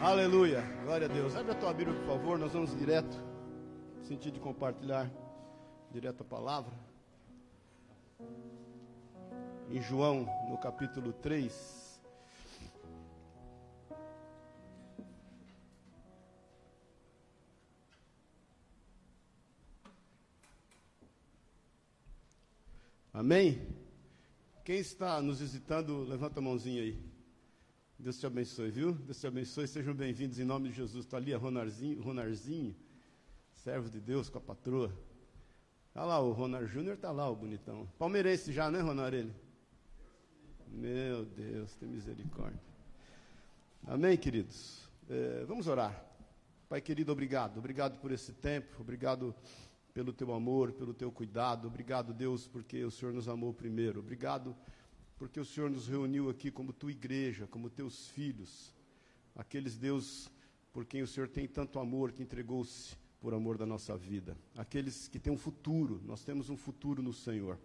Aleluia. Glória a Deus. Abre a tua Bíblia, por favor. Nós vamos direto. Sentido de compartilhar direto a palavra. Em João, no capítulo 3. Amém? Quem está nos visitando, levanta a mãozinha aí. Deus te abençoe, viu? Deus te abençoe. Sejam bem-vindos em nome de Jesus. Está ali a Ronarzinho, Ronarzinho, servo de Deus com a patroa. Está lá, o Ronar Júnior está lá, o bonitão. Palmeirense já, né, Ronar? Ele? Meu Deus, tem misericórdia. Amém, queridos? É, vamos orar. Pai querido, obrigado. Obrigado por esse tempo. Obrigado pelo teu amor, pelo teu cuidado. Obrigado, Deus, porque o Senhor nos amou primeiro. Obrigado porque o Senhor nos reuniu aqui como tua igreja, como teus filhos, aqueles Deus por quem o Senhor tem tanto amor que entregou-se por amor da nossa vida, aqueles que têm um futuro, nós temos um futuro no Senhor,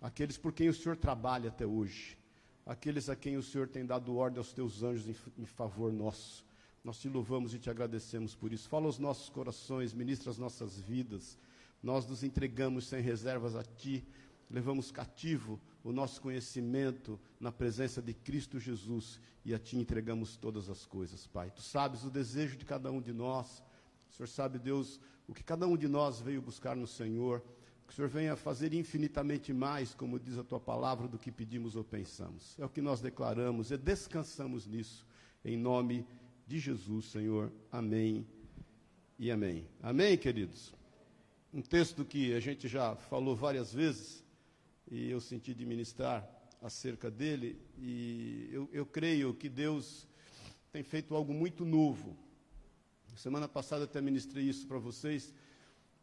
aqueles por quem o Senhor trabalha até hoje, aqueles a quem o Senhor tem dado ordem aos teus anjos em, em favor nosso. Nós te louvamos e te agradecemos por isso. Fala aos nossos corações, ministra as nossas vidas. Nós nos entregamos sem reservas a ti, levamos cativo o nosso conhecimento na presença de Cristo Jesus e a Ti entregamos todas as coisas, Pai. Tu sabes o desejo de cada um de nós. O Senhor sabe, Deus, o que cada um de nós veio buscar no Senhor. Que o Senhor venha fazer infinitamente mais, como diz a Tua palavra, do que pedimos ou pensamos. É o que nós declaramos e descansamos nisso. Em nome de Jesus, Senhor. Amém e amém. Amém, queridos? Um texto que a gente já falou várias vezes e eu senti de ministrar acerca dele, e eu, eu creio que Deus tem feito algo muito novo. Semana passada até ministrei isso para vocês,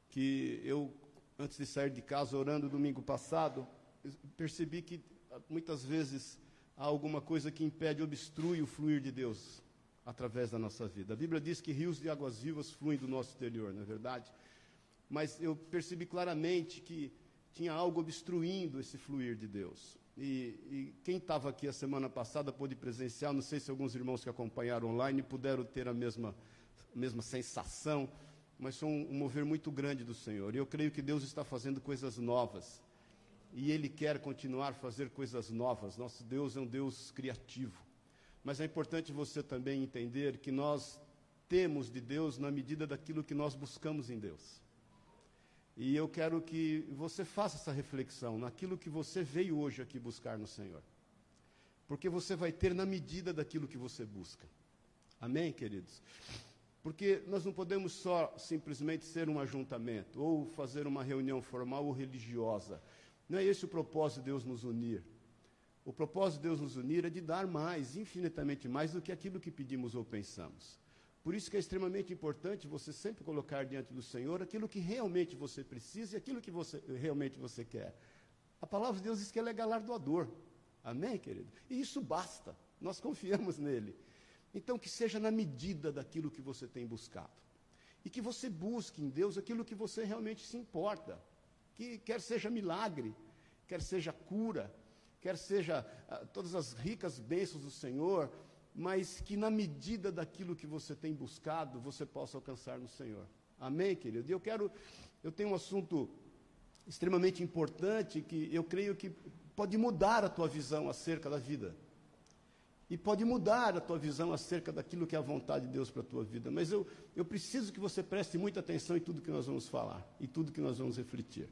que eu, antes de sair de casa, orando domingo passado, percebi que muitas vezes há alguma coisa que impede, obstrui o fluir de Deus através da nossa vida. A Bíblia diz que rios de águas vivas fluem do nosso interior, não é verdade? Mas eu percebi claramente que tinha algo obstruindo esse fluir de Deus. E, e quem estava aqui a semana passada pôde presenciar, não sei se alguns irmãos que acompanharam online puderam ter a mesma, mesma sensação, mas foi um, um mover muito grande do Senhor. E eu creio que Deus está fazendo coisas novas. E Ele quer continuar a fazer coisas novas. Nosso Deus é um Deus criativo. Mas é importante você também entender que nós temos de Deus na medida daquilo que nós buscamos em Deus. E eu quero que você faça essa reflexão naquilo que você veio hoje aqui buscar no Senhor. Porque você vai ter na medida daquilo que você busca. Amém, queridos? Porque nós não podemos só simplesmente ser um ajuntamento, ou fazer uma reunião formal ou religiosa. Não é esse o propósito de Deus nos unir. O propósito de Deus nos unir é de dar mais, infinitamente mais do que aquilo que pedimos ou pensamos. Por isso que é extremamente importante você sempre colocar diante do Senhor aquilo que realmente você precisa e aquilo que você, realmente você quer. A palavra de Deus diz que ele é galardoador. Amém, querido? E isso basta. Nós confiamos nele. Então, que seja na medida daquilo que você tem buscado. E que você busque em Deus aquilo que você realmente se importa. Que quer seja milagre, quer seja cura, quer seja ah, todas as ricas bênçãos do Senhor, mas que na medida daquilo que você tem buscado, você possa alcançar no Senhor. Amém, querido? E eu quero, eu tenho um assunto extremamente importante que eu creio que pode mudar a tua visão acerca da vida. E pode mudar a tua visão acerca daquilo que é a vontade de Deus para a tua vida. Mas eu, eu preciso que você preste muita atenção em tudo que nós vamos falar, e tudo que nós vamos refletir.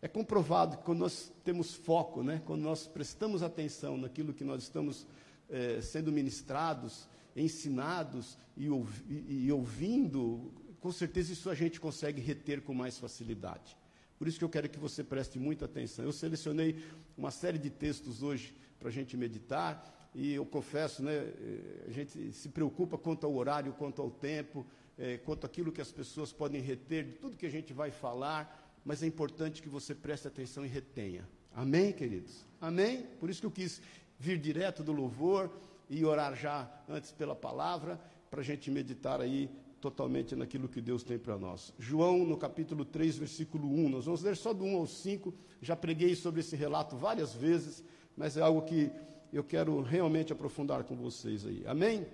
É comprovado que quando nós temos foco, né, quando nós prestamos atenção naquilo que nós estamos eh, sendo ministrados, ensinados e, e, e ouvindo, com certeza isso a gente consegue reter com mais facilidade. Por isso que eu quero que você preste muita atenção. Eu selecionei uma série de textos hoje para a gente meditar, e eu confesso, né, eh, a gente se preocupa quanto ao horário, quanto ao tempo, eh, quanto àquilo que as pessoas podem reter, de tudo que a gente vai falar, mas é importante que você preste atenção e retenha. Amém, queridos? Amém? Por isso que eu quis vir direto do louvor e orar já antes pela palavra, para a gente meditar aí totalmente naquilo que Deus tem para nós. João, no capítulo 3, versículo 1, nós vamos ler só do 1 ao 5, já preguei sobre esse relato várias vezes, mas é algo que eu quero realmente aprofundar com vocês aí. Amém?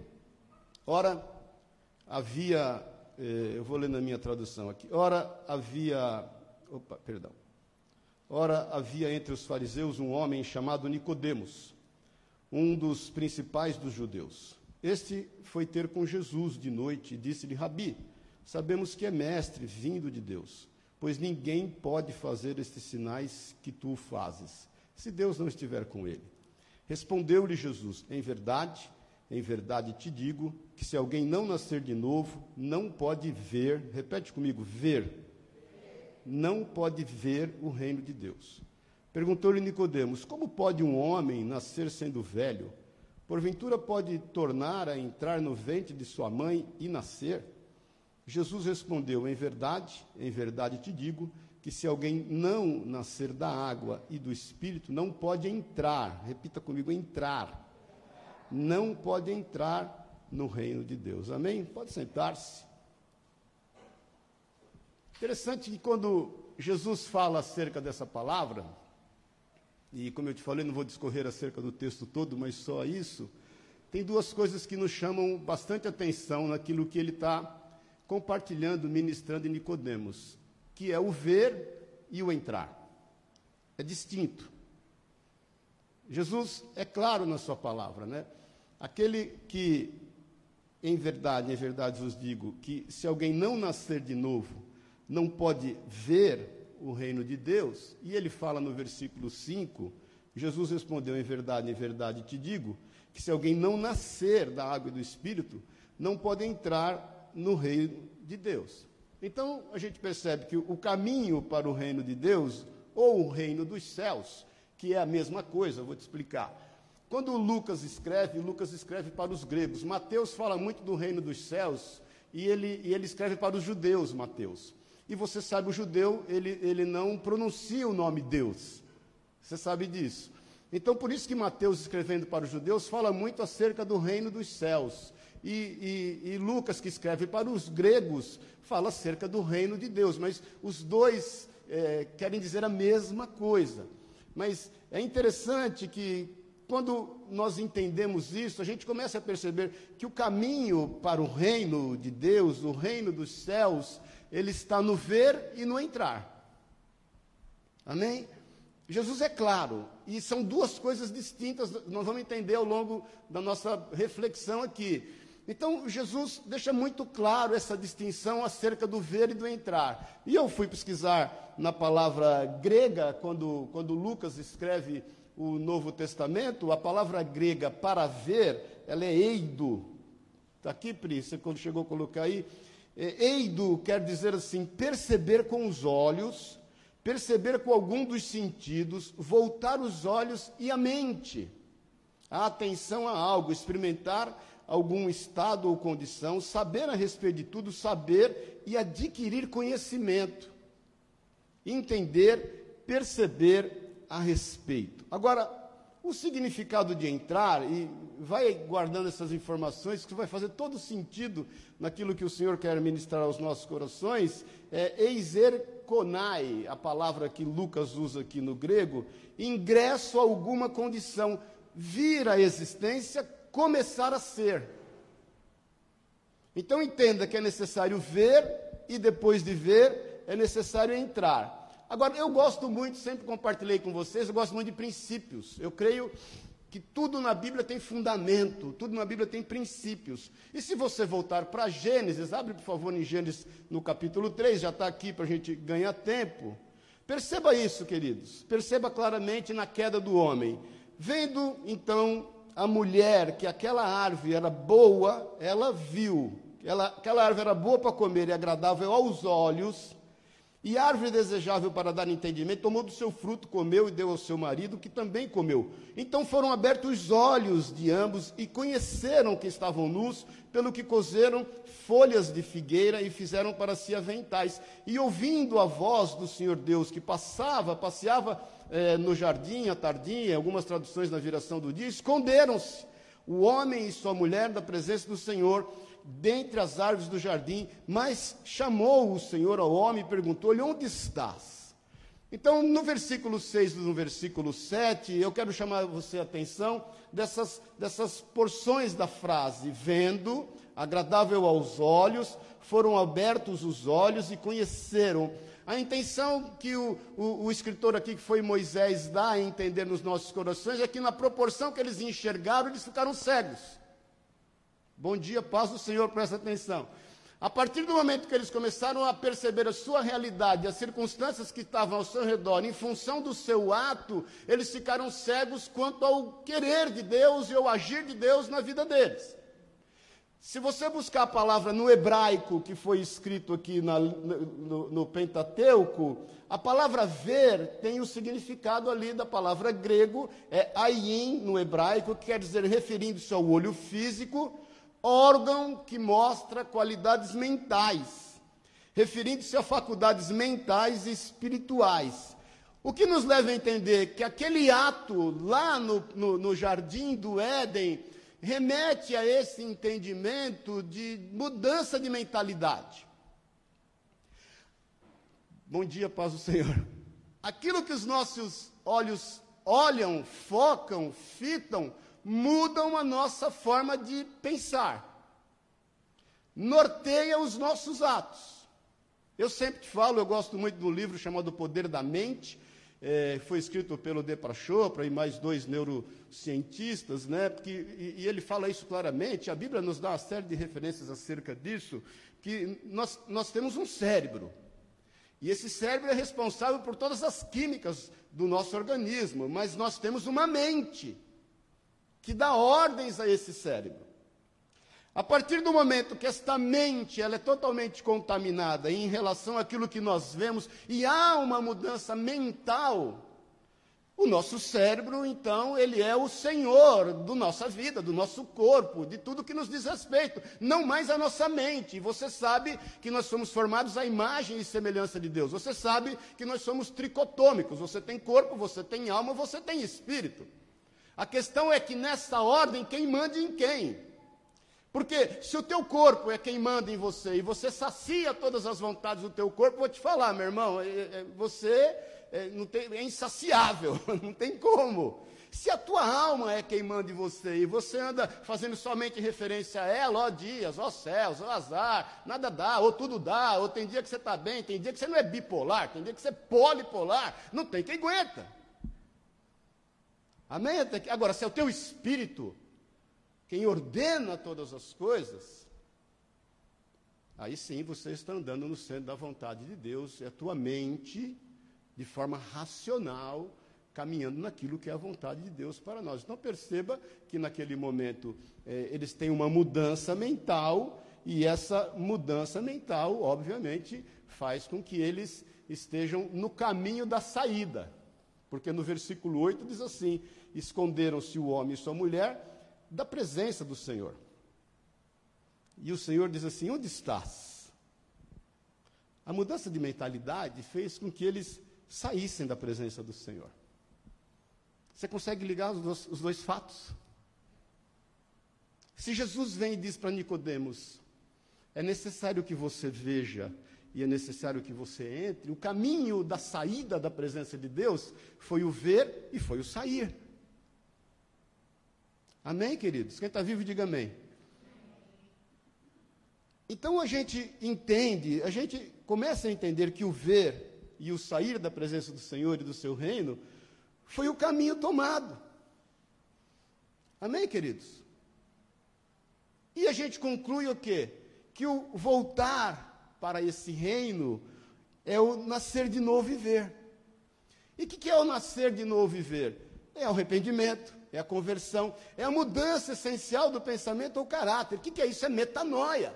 Ora, havia, eh, eu vou ler na minha tradução aqui. Ora, havia, opa, perdão. Ora, havia entre os fariseus um homem chamado Nicodemos, um dos principais dos judeus. Este foi ter com Jesus de noite e disse-lhe: Rabi, sabemos que é mestre vindo de Deus, pois ninguém pode fazer estes sinais que tu fazes, se Deus não estiver com ele. Respondeu-lhe Jesus: Em verdade, em verdade te digo que se alguém não nascer de novo, não pode ver, repete comigo, ver, não pode ver o reino de Deus. Perguntou-lhe Nicodemos: Como pode um homem nascer sendo velho? Porventura pode tornar a entrar no ventre de sua mãe e nascer? Jesus respondeu: Em verdade, em verdade te digo que se alguém não nascer da água e do espírito, não pode entrar, repita comigo, entrar não pode entrar no reino de Deus. Amém? Pode sentar-se. Interessante que quando Jesus fala acerca dessa palavra, e como eu te falei, não vou discorrer acerca do texto todo, mas só isso, tem duas coisas que nos chamam bastante atenção naquilo que ele está compartilhando, ministrando em Nicodemos, que é o ver e o entrar. É distinto. Jesus é claro na sua palavra, né? Aquele que, em verdade, em verdade vos digo, que se alguém não nascer de novo, não pode ver o reino de Deus, e ele fala no versículo 5, Jesus respondeu: Em verdade, em verdade te digo, que se alguém não nascer da água e do Espírito, não pode entrar no reino de Deus. Então, a gente percebe que o caminho para o reino de Deus, ou o reino dos céus, que é a mesma coisa, vou te explicar. Quando Lucas escreve, Lucas escreve para os gregos. Mateus fala muito do reino dos céus e ele, e ele escreve para os judeus, Mateus. E você sabe, o judeu, ele, ele não pronuncia o nome Deus. Você sabe disso. Então, por isso que Mateus, escrevendo para os judeus, fala muito acerca do reino dos céus. E, e, e, Lucas, que escreve para os gregos, fala acerca do reino de Deus. Mas os dois é, querem dizer a mesma coisa. Mas é interessante que, quando nós entendemos isso, a gente começa a perceber que o caminho para o reino de Deus, o reino dos céus, ele está no ver e no entrar. Amém? Jesus é claro, e são duas coisas distintas, nós vamos entender ao longo da nossa reflexão aqui. Então, Jesus deixa muito claro essa distinção acerca do ver e do entrar. E eu fui pesquisar na palavra grega, quando, quando Lucas escreve o Novo Testamento, a palavra grega para ver, ela é eido. Está aqui, Pri, você quando chegou a colocar aí. Eido quer dizer assim, perceber com os olhos, perceber com algum dos sentidos, voltar os olhos e a mente, a atenção a algo, experimentar algum estado ou condição, saber a respeito de tudo, saber e adquirir conhecimento, entender, perceber a respeito. Agora, o significado de entrar, e vai guardando essas informações, que vai fazer todo sentido naquilo que o Senhor quer ministrar aos nossos corações, é eiser konai, a palavra que Lucas usa aqui no grego, ingresso a alguma condição, vir à existência começar a ser. Então entenda que é necessário ver e depois de ver é necessário entrar. Agora, eu gosto muito, sempre compartilhei com vocês, eu gosto muito de princípios. Eu creio que tudo na Bíblia tem fundamento, tudo na Bíblia tem princípios. E se você voltar para Gênesis, abre por favor em Gênesis no capítulo 3, já está aqui para a gente ganhar tempo. Perceba isso, queridos. Perceba claramente na queda do homem. Vendo então a mulher que aquela árvore era boa, ela viu. Ela, aquela árvore era boa para comer e agradável aos olhos, e árvore desejável para dar entendimento, tomou do seu fruto, comeu e deu ao seu marido, que também comeu. Então foram abertos os olhos de ambos e conheceram que estavam nus, pelo que cozeram folhas de figueira e fizeram para si aventais. E ouvindo a voz do Senhor Deus que passava, passeava é, no jardim à tardinha, algumas traduções na viração do dia, esconderam-se o homem e sua mulher da presença do Senhor dentre as árvores do jardim, mas chamou o Senhor ao homem e perguntou-lhe: Onde estás? Então, no versículo 6 e no versículo 7, eu quero chamar você a atenção dessas, dessas porções da frase: vendo, agradável aos olhos, foram abertos os olhos e conheceram. A intenção que o, o, o, escritor aqui, que foi Moisés, dá a entender nos nossos corações é que, na proporção que eles enxergaram, eles ficaram cegos. Bom dia, paz do Senhor, presta atenção. A partir do momento que eles começaram a perceber a sua realidade, as circunstâncias que estavam ao seu redor, em função do seu ato, eles ficaram cegos quanto ao querer de Deus e ao agir de Deus na vida deles. Se você buscar a palavra no hebraico que foi escrito aqui na, no, no, Pentateuco, a palavra ver tem o significado ali da palavra grego, é ayin no hebraico, que quer dizer referindo-se ao olho físico, órgão que mostra qualidades mentais, referindo-se a faculdades mentais e espirituais. O que nos leva a entender que aquele ato lá no, no, no jardim do Éden remete a esse entendimento de mudança de mentalidade. Bom dia, paz do Senhor. Aquilo que os nossos olhos olham, focam, fitam, mudam a nossa forma de pensar. Norteia os nossos atos. Eu sempre te falo, eu gosto muito do livro chamado O Poder da Mente, é, foi escrito pelo Depra Chopra e mais dois neurocientistas, né? Porque, e, e, ele fala isso claramente. A Bíblia nos dá uma série de referências acerca disso, que nós, nós temos um cérebro. E esse cérebro é responsável por todas as químicas do nosso organismo, mas nós temos uma mente que dá ordens a esse cérebro. A partir do momento que esta mente ela é totalmente contaminada em relação àquilo que nós vemos e há uma mudança mental, o nosso cérebro, então, ele é o senhor da nossa vida, do nosso corpo, de tudo que nos diz respeito, não mais a nossa mente. Você sabe que nós somos formados à imagem e semelhança de Deus. Você sabe que nós somos tricotômicos. Você tem corpo, você tem alma, você tem espírito. A questão é que nessa ordem, quem manda em quem? Porque se o teu corpo é quem manda em você e você sacia todas as vontades do teu corpo, vou te falar, meu irmão, é, é, você é, tem, é insaciável, não tem como. Se a tua alma é quem manda em você e você anda fazendo somente referência a ela, ó dias, ó céus, ó azar, nada dá, ou tudo dá, ou tem dia que você está bem, tem dia que você não é bipolar, tem dia que você é polipolar, não tem quem aguenta. Amém? Agora, se é o teu espírito quem ordena todas as coisas, aí sim você está andando no centro da vontade de Deus, é a tua mente, de forma racional, caminhando naquilo que é a vontade de Deus para nós. Então perceba que naquele momento é, eles têm uma mudança mental, e essa mudança mental, obviamente, faz com que eles estejam no caminho da saída. Porque no versículo 8 diz assim: Esconderam-se o homem e sua mulher da presença do Senhor. E o Senhor diz assim: Onde estás? A mudança de mentalidade fez com que eles saíssem da presença do Senhor. Você consegue ligar os dois, os dois fatos? Se Jesus vem e diz para Nicodemos: é necessário que você veja e é necessário que você entre, o caminho da saída da presença de Deus foi o ver e foi o sair. Amém, queridos? Quem está vivo, diga amém. Então a gente entende, a gente começa a entender que o ver e o sair da presença do Senhor e do seu reino foi o caminho tomado. Amém, queridos? E a gente conclui o quê? Que o voltar para esse reino é o nascer de novo viver. E o que, que é o nascer de novo viver? É o arrependimento, é a conversão, é a mudança essencial do pensamento ou caráter. O que, que é isso? É metanoia.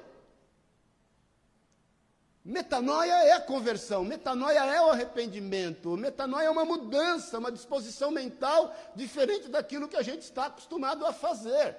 Metanoia é a conversão, metanoia é o arrependimento, metanoia é uma mudança, uma disposição mental diferente daquilo que a gente está acostumado a fazer.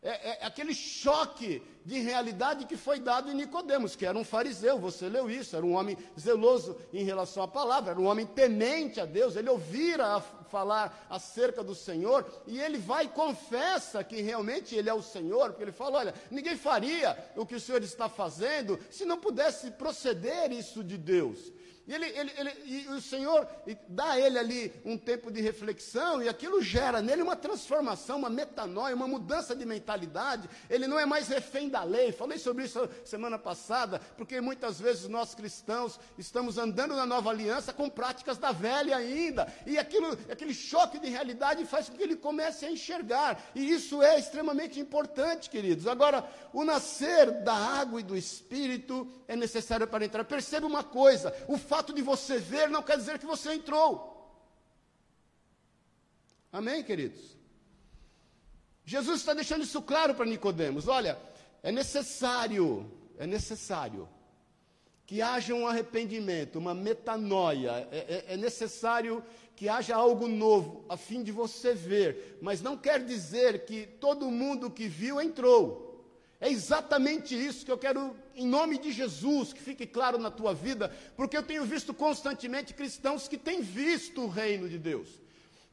É, é, aquele choque de realidade que foi dado em Nicodemos, que era um fariseu, você leu isso, era um homem zeloso em relação à palavra, era um homem temente a Deus, ele ouvira falar acerca do Senhor, e ele vai e confessa que realmente ele é o Senhor, porque ele fala: olha, ninguém faria o que o Senhor está fazendo se não pudesse proceder isso de Deus. E, ele, ele, ele, e o Senhor dá a ele ali um tempo de reflexão, e aquilo gera nele uma transformação, uma metanoia, uma mudança de mentalidade. Ele não é mais refém da lei. Falei sobre isso semana passada, porque muitas vezes nós cristãos estamos andando na nova aliança com práticas da velha ainda. E aquilo, aquele choque de realidade faz com que ele comece a enxergar. E isso é extremamente importante, queridos. Agora, o nascer da água e do espírito é necessário para entrar. Perceba uma coisa: o fato fato de você ver não quer dizer que você entrou. Amém, queridos? Jesus está deixando isso claro para Nicodemos. Olha, é necessário, é necessário que haja um arrependimento, uma metanoia. É, é, é necessário que haja algo novo, a fim de você ver. Mas não quer dizer que todo mundo que viu entrou. É exatamente isso que eu quero, em nome de Jesus, que fique claro na tua vida, porque eu tenho visto constantemente cristãos que têm visto o reino de Deus,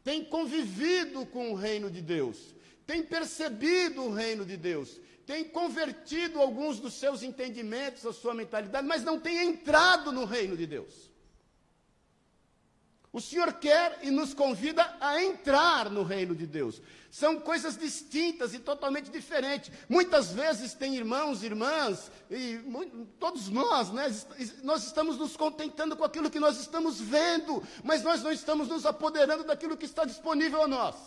têm convivido com o reino de Deus, têm percebido o reino de Deus, têm convertido alguns dos seus entendimentos, a sua mentalidade, mas não têm entrado no reino de Deus. O Senhor quer e nos convida a entrar no reino de Deus. São coisas distintas e totalmente diferentes. Muitas vezes tem irmãos, irmãs, e todos nós, né, nós estamos nos contentando com aquilo que nós estamos vendo, mas nós não estamos nos apoderando daquilo que está disponível a nós.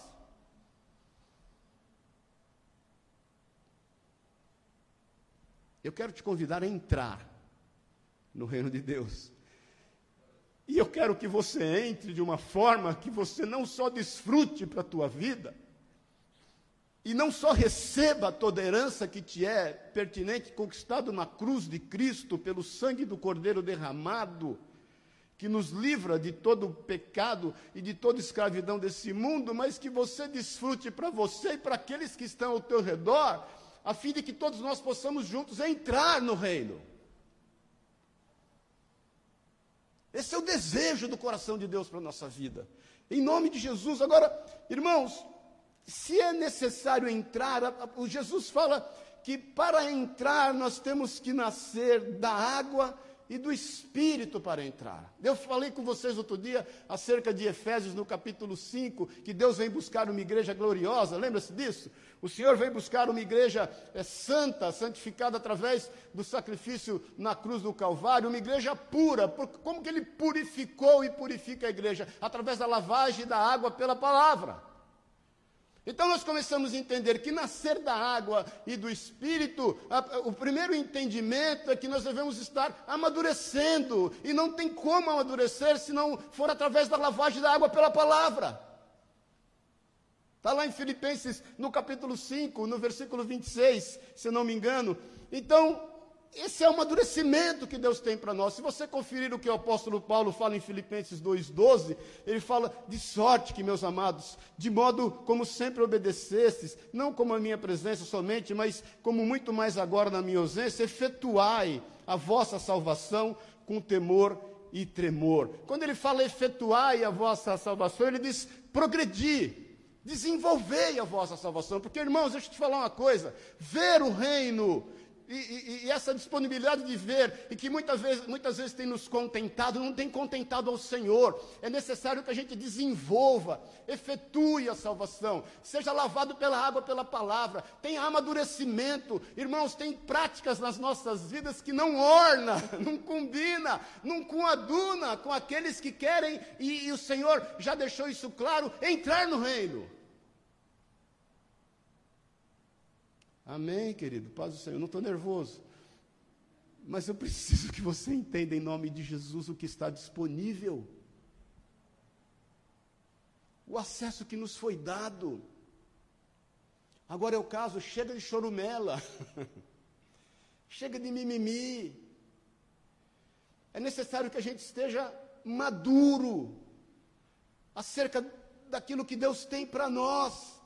Eu quero te convidar a entrar no reino de Deus. E eu quero que você entre de uma forma que você não só desfrute para a tua vida, e não só receba toda a herança que te é pertinente, conquistado na cruz de Cristo, pelo sangue do Cordeiro derramado, que nos livra de todo pecado e de toda escravidão desse mundo, mas que você desfrute para você e para aqueles que estão ao teu redor, a fim de que todos nós possamos juntos entrar no reino. Esse é o desejo do coração de Deus para a nossa vida. Em nome de Jesus. Agora, irmãos, se é necessário entrar, o Jesus fala que para entrar nós temos que nascer da água e do Espírito para entrar. Eu falei com vocês outro dia acerca de Efésios no capítulo 5, que Deus vem buscar uma igreja gloriosa, lembra-se disso? O Senhor vem buscar uma igreja é, santa, santificada através do sacrifício na cruz do Calvário, uma igreja pura. Como que Ele purificou e purifica a igreja? Através da lavagem da água pela palavra. Então nós começamos a entender que nascer da água e do espírito, a, o primeiro entendimento é que nós devemos estar amadurecendo, e não tem como amadurecer se não for através da lavagem da água pela palavra. Está lá em Filipenses, no capítulo 5, no versículo 26, se não me engano. Então, esse é o amadurecimento que Deus tem para nós. Se você conferir o que o apóstolo Paulo fala em Filipenses 2,12, ele fala: de sorte que, meus amados, de modo como sempre obedecestes, não como a minha presença somente, mas como muito mais agora na minha ausência, efetuai a vossa salvação com temor e tremor. Quando ele fala efetuai a vossa salvação, ele diz progredir, desenvolvei a vossa salvação. Porque, irmãos, deixa eu te falar uma coisa: ver o reino e, e, e, essa disponibilidade de ver, e que muitas vezes, muitas vezes tem nos contentado, não tem contentado ao Senhor. É necessário que a gente desenvolva, efetue a salvação, seja lavado pela água, pela palavra, tenha amadurecimento. Irmãos, tem práticas nas nossas vidas que não orna, não combina, não coaduna com aqueles que querem, e, e o Senhor já deixou isso claro, entrar no reino. Amém, querido? Paz do Senhor. Eu não estou nervoso. Mas eu preciso que você entenda em nome de Jesus o que está disponível. O acesso que nos foi dado. Agora é o caso, chega de chorumela. chega de mimimi. É necessário que a gente esteja maduro acerca daquilo que Deus tem para nós.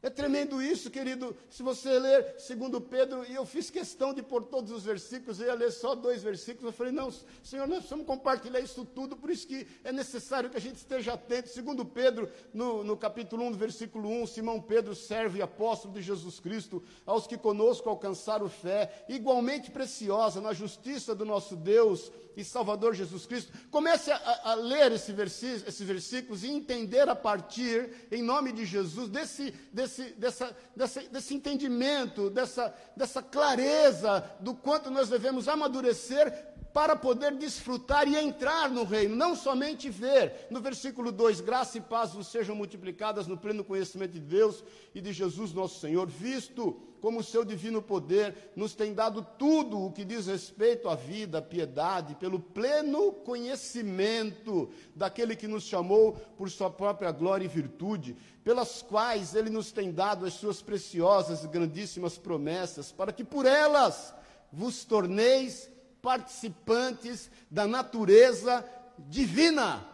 É tremendo isso, querido. Se você ler segundo Pedro, e eu fiz questão de pôr todos os versículos, eu ia ler só dois versículos. Eu falei, não, Senhor, nós precisamos compartilhar isso tudo, por isso que é necessário que a gente esteja atento. Segundo Pedro, no, no capítulo 1, versículo 1, Simão Pedro, servo e apóstolo de Jesus Cristo, aos que conosco alcançaram fé, igualmente preciosa na justiça do nosso Deus e Salvador Jesus Cristo. Comece a, a ler esse esses versículos e entender a partir, em nome de Jesus, desse, desse, dessa, dessa, desse entendimento, dessa, dessa clareza do quanto nós devemos amadurecer para poder desfrutar e entrar no reino, não somente ver. No versículo 2: graça e paz vos sejam multiplicadas no pleno conhecimento de Deus e de Jesus nosso Senhor, visto como o seu divino poder nos tem dado tudo o que diz respeito à vida, à piedade, pelo pleno conhecimento daquele que nos chamou por sua própria glória e virtude, pelas quais ele nos tem dado as suas preciosas e grandíssimas promessas, para que por elas vos torneis participantes da natureza divina.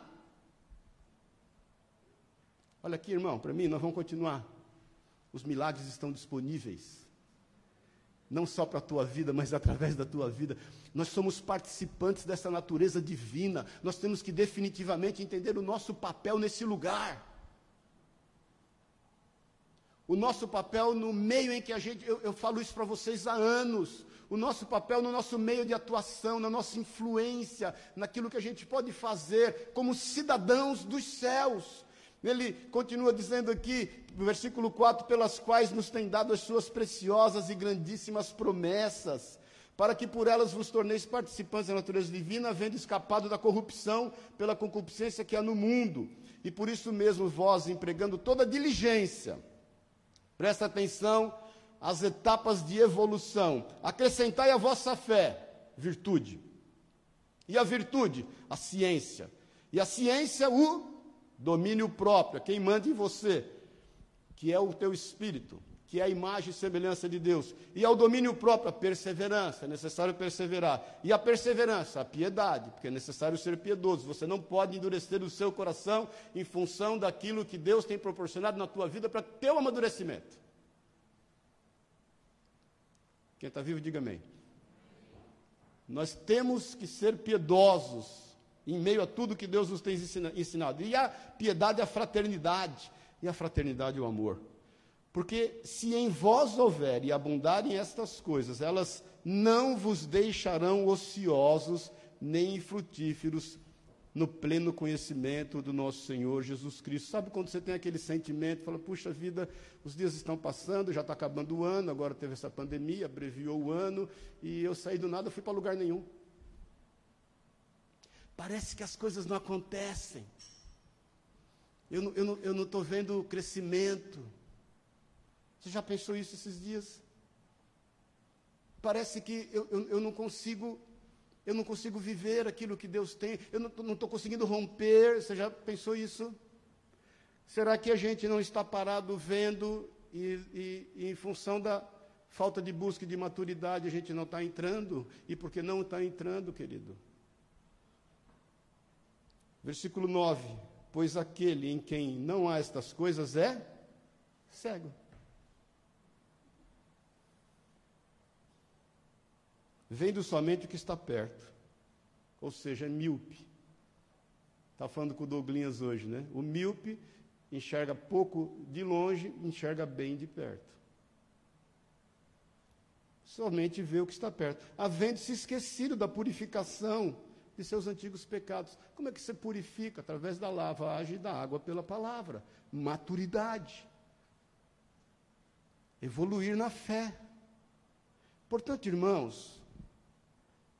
Olha aqui, irmão, para mim, nós vamos continuar. Os milagres estão disponíveis. Não só para a tua vida, mas através da tua vida. Nós somos participantes dessa natureza divina. Nós temos que definitivamente entender o nosso papel nesse lugar. O nosso papel no meio em que a gente, eu, eu falo isso para vocês há anos, o nosso papel no nosso meio de atuação, na nossa influência, naquilo que a gente pode fazer como cidadãos dos céus. Ele continua dizendo aqui, no versículo 4, pelas quais nos tem dado as suas preciosas e grandíssimas promessas, para que por elas vos torneis participantes da natureza divina, havendo escapado da corrupção pela concupiscência que há no mundo. E por isso mesmo vós, empregando toda diligência, presta atenção às etapas de evolução, acrescentai a vossa fé, virtude. E a virtude, a ciência. E a ciência, o domínio próprio, quem manda em você, que é o teu espírito, que é a imagem e semelhança de Deus. E ao domínio próprio, a perseverança, é necessário perseverar. E a perseverança, a piedade, porque é necessário ser piedoso. Você não pode endurecer o seu coração em função daquilo que Deus tem proporcionado na tua vida para teu amadurecimento. Quem está vivo, diga amém. Nós temos que ser piedosos em meio a tudo que Deus nos tem ensinado. E a piedade é a fraternidade, e a fraternidade é o amor. Porque se em vós houver e abundarem estas coisas, elas não vos deixarão ociosos nem frutíferos no pleno conhecimento do nosso Senhor Jesus Cristo. Sabe quando você tem aquele sentimento, fala, puxa vida, os dias estão passando, já está acabando o ano, agora teve essa pandemia, abreviou o ano, e eu saí do nada, fui para lugar nenhum. Parece que as coisas não acontecem. Eu, não estou vendo crescimento. Você já pensou isso esses dias? Parece que eu, eu, eu não consigo eu não consigo viver aquilo que Deus tem, eu não estou conseguindo romper. Você já pensou isso? Será que a gente não está parado vendo e, e, e em função da falta de busca e de maturidade a gente não está entrando? E por que não está entrando, querido? Versículo 9: Pois aquele em quem não há estas coisas é cego. Vendo somente o que está perto, ou seja, é míope. Está falando com o Douglinhas hoje, né? O míope enxerga pouco de longe, enxerga bem de perto. Somente vê o que está perto. Havendo se esquecido da purificação de seus antigos pecados. Como é que você purifica? Através da lavagem da água pela palavra. Maturidade. Evoluir na fé. Portanto, irmãos,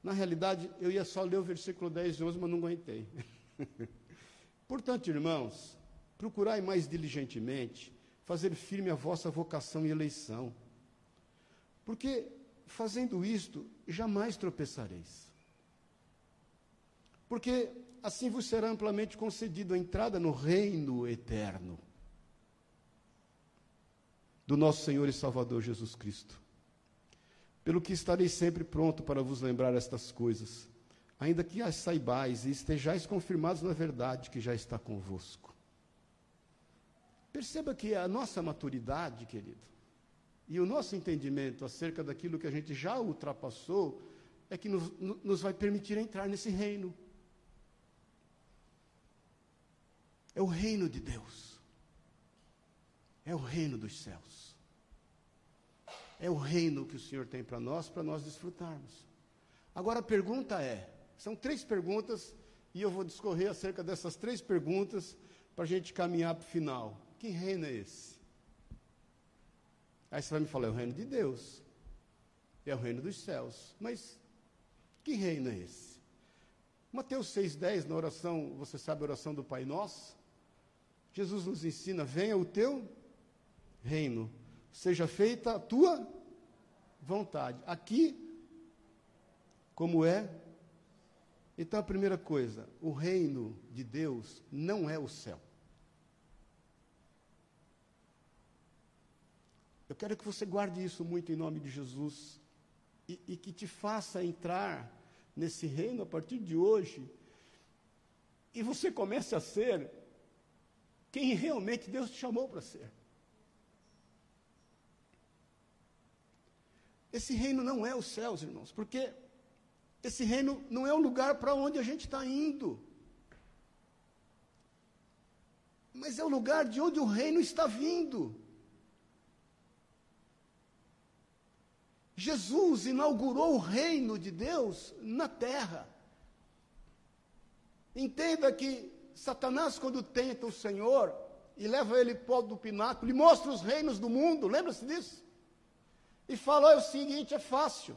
na realidade, eu ia só ler o versículo 10 e 11, mas não aguentei. Portanto, irmãos, procurai mais diligentemente fazer firme a vossa vocação e eleição. Porque, fazendo isto, jamais tropeçareis porque assim vos será amplamente concedido a entrada no reino eterno do nosso Senhor e Salvador Jesus Cristo. Pelo que estarei sempre pronto para vos lembrar estas coisas, ainda que as saibais e estejais confirmados na verdade que já está convosco. Perceba que a nossa maturidade, querido, e o nosso entendimento acerca daquilo que a gente já ultrapassou, é que nos, nos vai permitir entrar nesse reino. É o reino de Deus. É o reino dos céus. É o reino que o Senhor tem para nós, para nós desfrutarmos. Agora a pergunta é: são três perguntas, e eu vou discorrer acerca dessas três perguntas para a gente caminhar para o final. Que reino é esse? Aí você vai me falar, é o reino de Deus. É o reino dos céus. Mas que reino é esse? Mateus 6,10, na oração, você sabe a oração do Pai Nosso? Jesus nos ensina: venha o teu reino, seja feita a tua vontade. Aqui, como é. Então, a primeira coisa, o reino de Deus não é o céu. Eu quero que você guarde isso muito em nome de Jesus e, e que te faça entrar nesse reino a partir de hoje e você comece a ser quem realmente Deus te chamou para ser. Esse reino não é os céus, irmãos, porque esse reino não é o lugar para onde a gente está indo. Mas é o lugar de onde o reino está vindo. Jesus inaugurou o reino de Deus na terra. Entenda que Satanás, quando tenta o Senhor e leva ele para do pináculo, e mostra os reinos do mundo, lembra-se disso? E fala: é o seguinte, é fácil.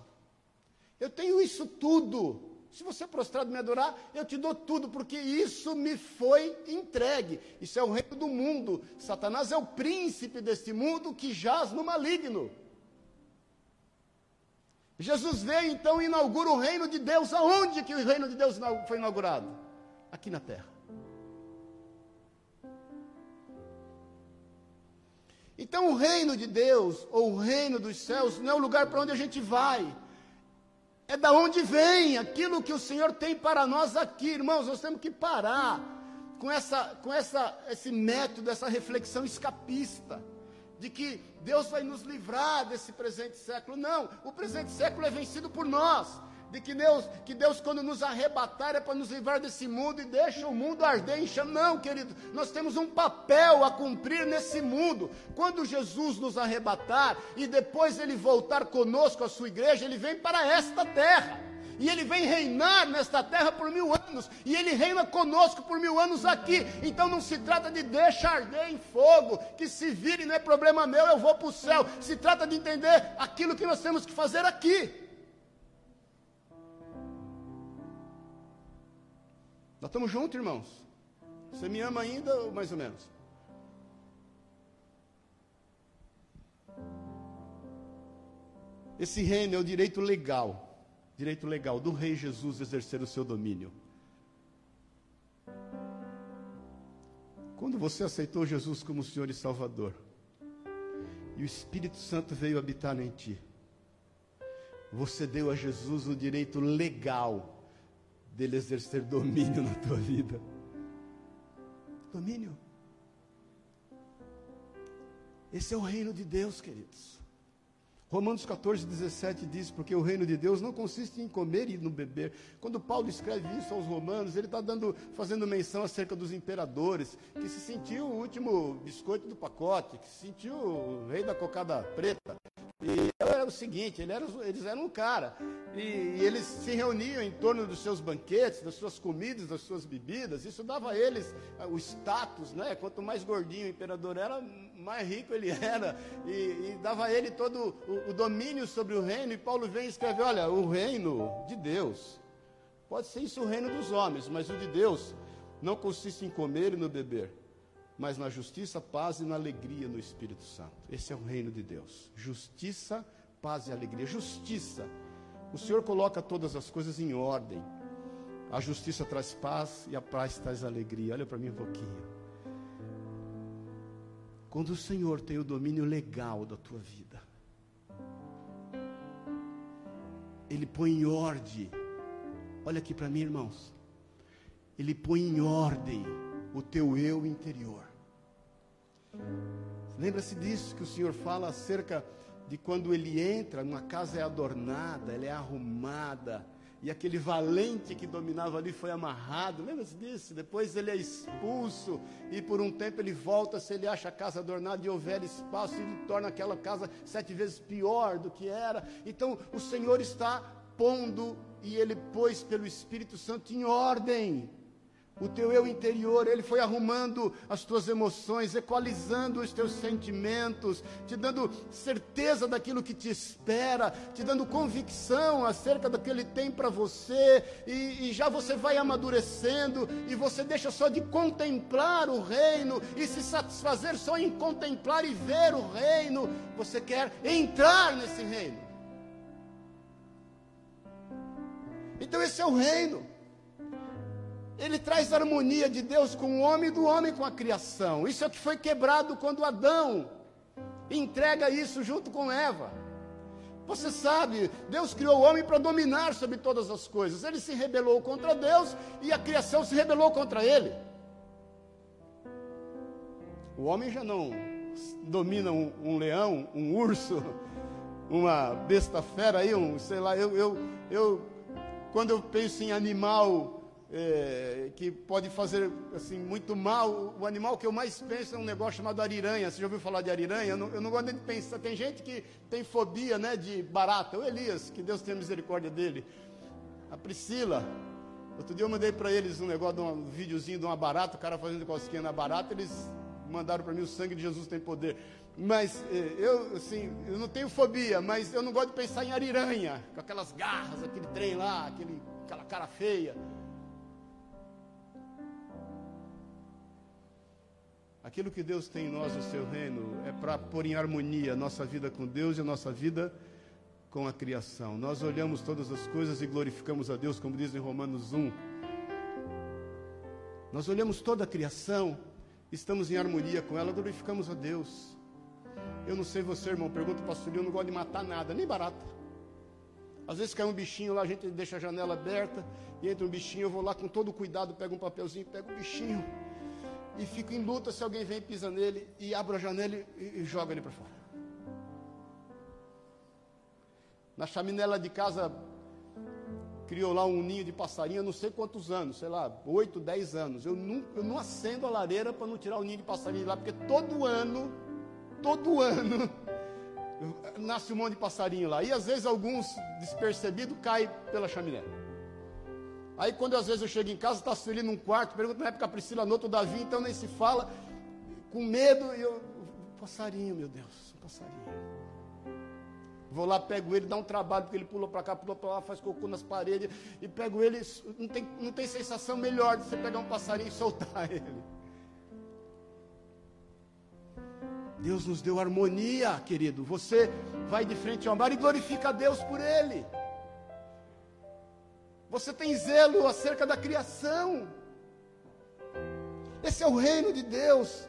Eu tenho isso tudo. Se você prostrado me adorar, eu te dou tudo, porque isso me foi entregue. Isso é o reino do mundo. Satanás é o príncipe deste mundo que jaz no maligno. Jesus veio então e inaugura o reino de Deus. Aonde que o reino de Deus foi inaugurado? Aqui na terra. Então o reino de Deus, ou o reino dos céus, não é o lugar para onde a gente vai. É da onde vem aquilo que o Senhor tem para nós aqui, irmãos. Nós temos que parar com essa, com essa, esse método, essa reflexão escapista de que Deus vai nos livrar desse presente século. Não, o presente século é vencido por nós. De que Deus, que Deus quando nos arrebatar é para nos livrar desse mundo e deixa o mundo arder em chama. Não, querido, nós temos um papel a cumprir nesse mundo. Quando Jesus nos arrebatar e depois ele voltar conosco à sua igreja, ele vem para esta terra e ele vem reinar nesta terra por mil anos, e ele reina conosco por mil anos aqui. Então não se trata de deixar arder em fogo, que se vire, não é problema meu, eu vou para o céu. Se trata de entender aquilo que nós temos que fazer aqui. Nós estamos juntos, irmãos? Você me ama ainda ou mais ou menos? Esse reino é o direito legal direito legal do rei Jesus exercer o seu domínio. Quando você aceitou Jesus como Senhor e Salvador, e o Espírito Santo veio habitar em ti, você deu a Jesus o direito legal dele exercer domínio na tua vida. Domínio. Esse é o reino de Deus, queridos. Romanos 14, 17 diz: Porque o reino de Deus não consiste em comer e no beber. Quando Paulo escreve isso aos Romanos, ele está fazendo menção acerca dos imperadores, que se sentiu o último biscoito do pacote, que se sentiu o rei da cocada preta. E era o seguinte: ele era, eles eram um cara. E, e, eles se reuniam em torno dos seus banquetes, das suas comidas, das suas bebidas. Isso dava a eles uh, o status, né? Quanto mais gordinho o imperador era, mais rico ele era. E, e dava a ele todo o, o domínio sobre o reino. E Paulo vem e escreve: olha, o reino de Deus. Pode ser isso o reino dos homens, mas o de Deus não consiste em comer e no beber mas na justiça, paz e na alegria no Espírito Santo. Esse é o reino de Deus. Justiça, paz e alegria. Justiça. O Senhor coloca todas as coisas em ordem. A justiça traz paz e a paz traz alegria. Olha para mim um pouquinho. Quando o Senhor tem o domínio legal da tua vida, Ele põe em ordem. Olha aqui para mim, irmãos. Ele põe em ordem o teu eu interior. Lembra-se disso que o Senhor fala acerca de quando ele entra, uma casa é adornada, ela é arrumada, e aquele valente que dominava ali foi amarrado. Lembra-se disso? Depois ele é expulso e por um tempo ele volta. Se ele acha a casa adornada e houver espaço, ele torna aquela casa sete vezes pior do que era. Então o Senhor está pondo e ele pôs pelo Espírito Santo em ordem o teu eu interior, ele foi arrumando as tuas emoções, equalizando os teus sentimentos, te dando certeza daquilo que te espera, te dando convicção acerca do que ele tem para você, e, e, já você vai amadurecendo, e você deixa só de contemplar o reino e se satisfazer só em contemplar e ver o reino, você quer entrar nesse reino. Então, esse é o reino. Ele traz harmonia de Deus com o homem e do homem com a criação. Isso é o que foi quebrado quando Adão entrega isso junto com Eva. Você sabe, Deus criou o homem para dominar sobre todas as coisas. Ele se rebelou contra Deus e a criação se rebelou contra ele. O homem já não domina um, um leão, um urso, uma besta fera aí, um, sei lá, eu, eu, eu quando eu penso em animal é, que pode fazer assim muito mal. O animal que eu mais penso é um negócio chamado ariranha. Você já ouviu falar de ariranha? Eu não, eu não gosto de pensar. Tem gente que tem fobia né, de barata. O Elias, que Deus tenha misericórdia dele. A Priscila. Outro dia eu mandei para eles um negócio, um videozinho de uma barata, o cara fazendo cosquinha na barata, eles mandaram para mim o sangue de Jesus tem poder. Mas é, eu, assim, eu não tenho fobia, mas eu não gosto de pensar em ariranha, com aquelas garras, aquele trem lá, aquele, aquela cara feia. Aquilo que Deus tem em nós, o seu reino, é para pôr em harmonia a nossa vida com Deus e a nossa vida com a criação. Nós olhamos todas as coisas e glorificamos a Deus, como diz em Romanos 1. Nós olhamos toda a criação, estamos em harmonia com ela, glorificamos a Deus. Eu não sei você, irmão, pergunta para o pastor, eu não gosto de matar nada, nem barata. Às vezes cai um bichinho lá, a gente deixa a janela aberta e entra um bichinho, eu vou lá com todo cuidado, pego um papelzinho, pego o bichinho e fico em luta se alguém vem pisa nele e abre a janela e, e joga ele para fora. Na chaminela de casa criou lá um ninho de passarinho, não sei quantos anos, sei lá, oito, dez anos. Eu não, eu não acendo a lareira para não tirar o ninho de passarinho de lá, porque todo ano, todo ano, nasce um monte de passarinho lá. E às vezes alguns despercebidos caem pela chaminé. Aí quando às vezes eu chego em casa, está a Sueli num quarto, pergunto na época a Priscila, no outro Davi, então nem se fala, com medo, e eu, passarinho, meu Deus, passarinho. Vou lá, pego ele, dá um trabalho, porque ele pula para cá, pula para lá, faz cocô nas paredes, e pego ele, não tem, não tem sensação melhor de você pegar um passarinho e soltar ele. Deus nos deu harmonia, querido. Você vai de frente ao mar e glorifica a Deus por ele. Você tem zelo acerca da criação. Esse é o reino de Deus.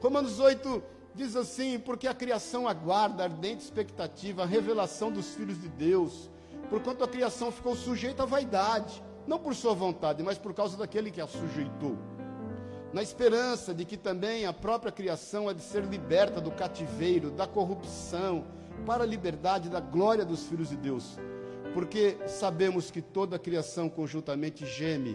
Romanos 8 diz assim: Porque a criação aguarda ardente expectativa a revelação dos filhos de Deus, porquanto a criação ficou sujeita à vaidade, não por sua vontade, mas por causa daquele que a sujeitou. Na esperança de que também a própria criação há de ser liberta do cativeiro, da corrupção, para a liberdade da glória dos filhos de Deus porque sabemos que toda a criação conjuntamente geme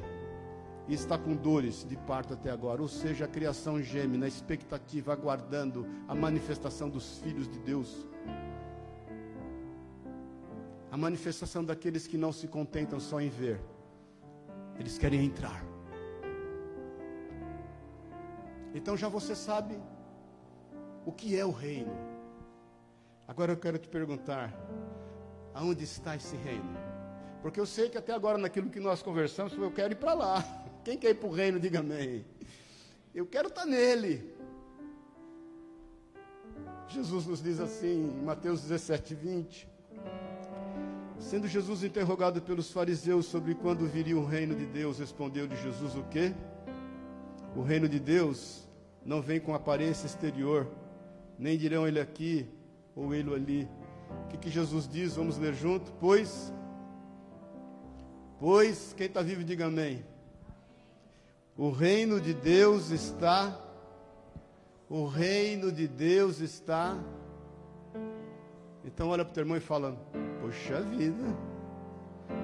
e está com dores de parto até agora. Ou seja, a criação geme na expectativa, aguardando a manifestação dos filhos de Deus. A manifestação daqueles que não se contentam só em ver, eles querem entrar. Então já você sabe o que é o reino. Agora eu quero te perguntar: aonde está esse reino? Porque eu sei que até agora, naquilo que nós conversamos, eu quero ir para lá. Quem quer ir para o reino, diga amém. Eu quero estar tá nele. Jesus nos diz assim, em Mateus 17, 20. Sendo Jesus interrogado pelos fariseus sobre quando viria o reino de Deus, respondeu-lhe Jesus o quê? O reino de Deus não vem com aparência exterior, nem dirão ele aqui ou ele ali, o que, que Jesus diz? Vamos ler junto. Pois, pois, quem está vivo, diga amém. O reino de Deus está. O reino de Deus está. Então olha para o teu irmão e fala: Poxa vida,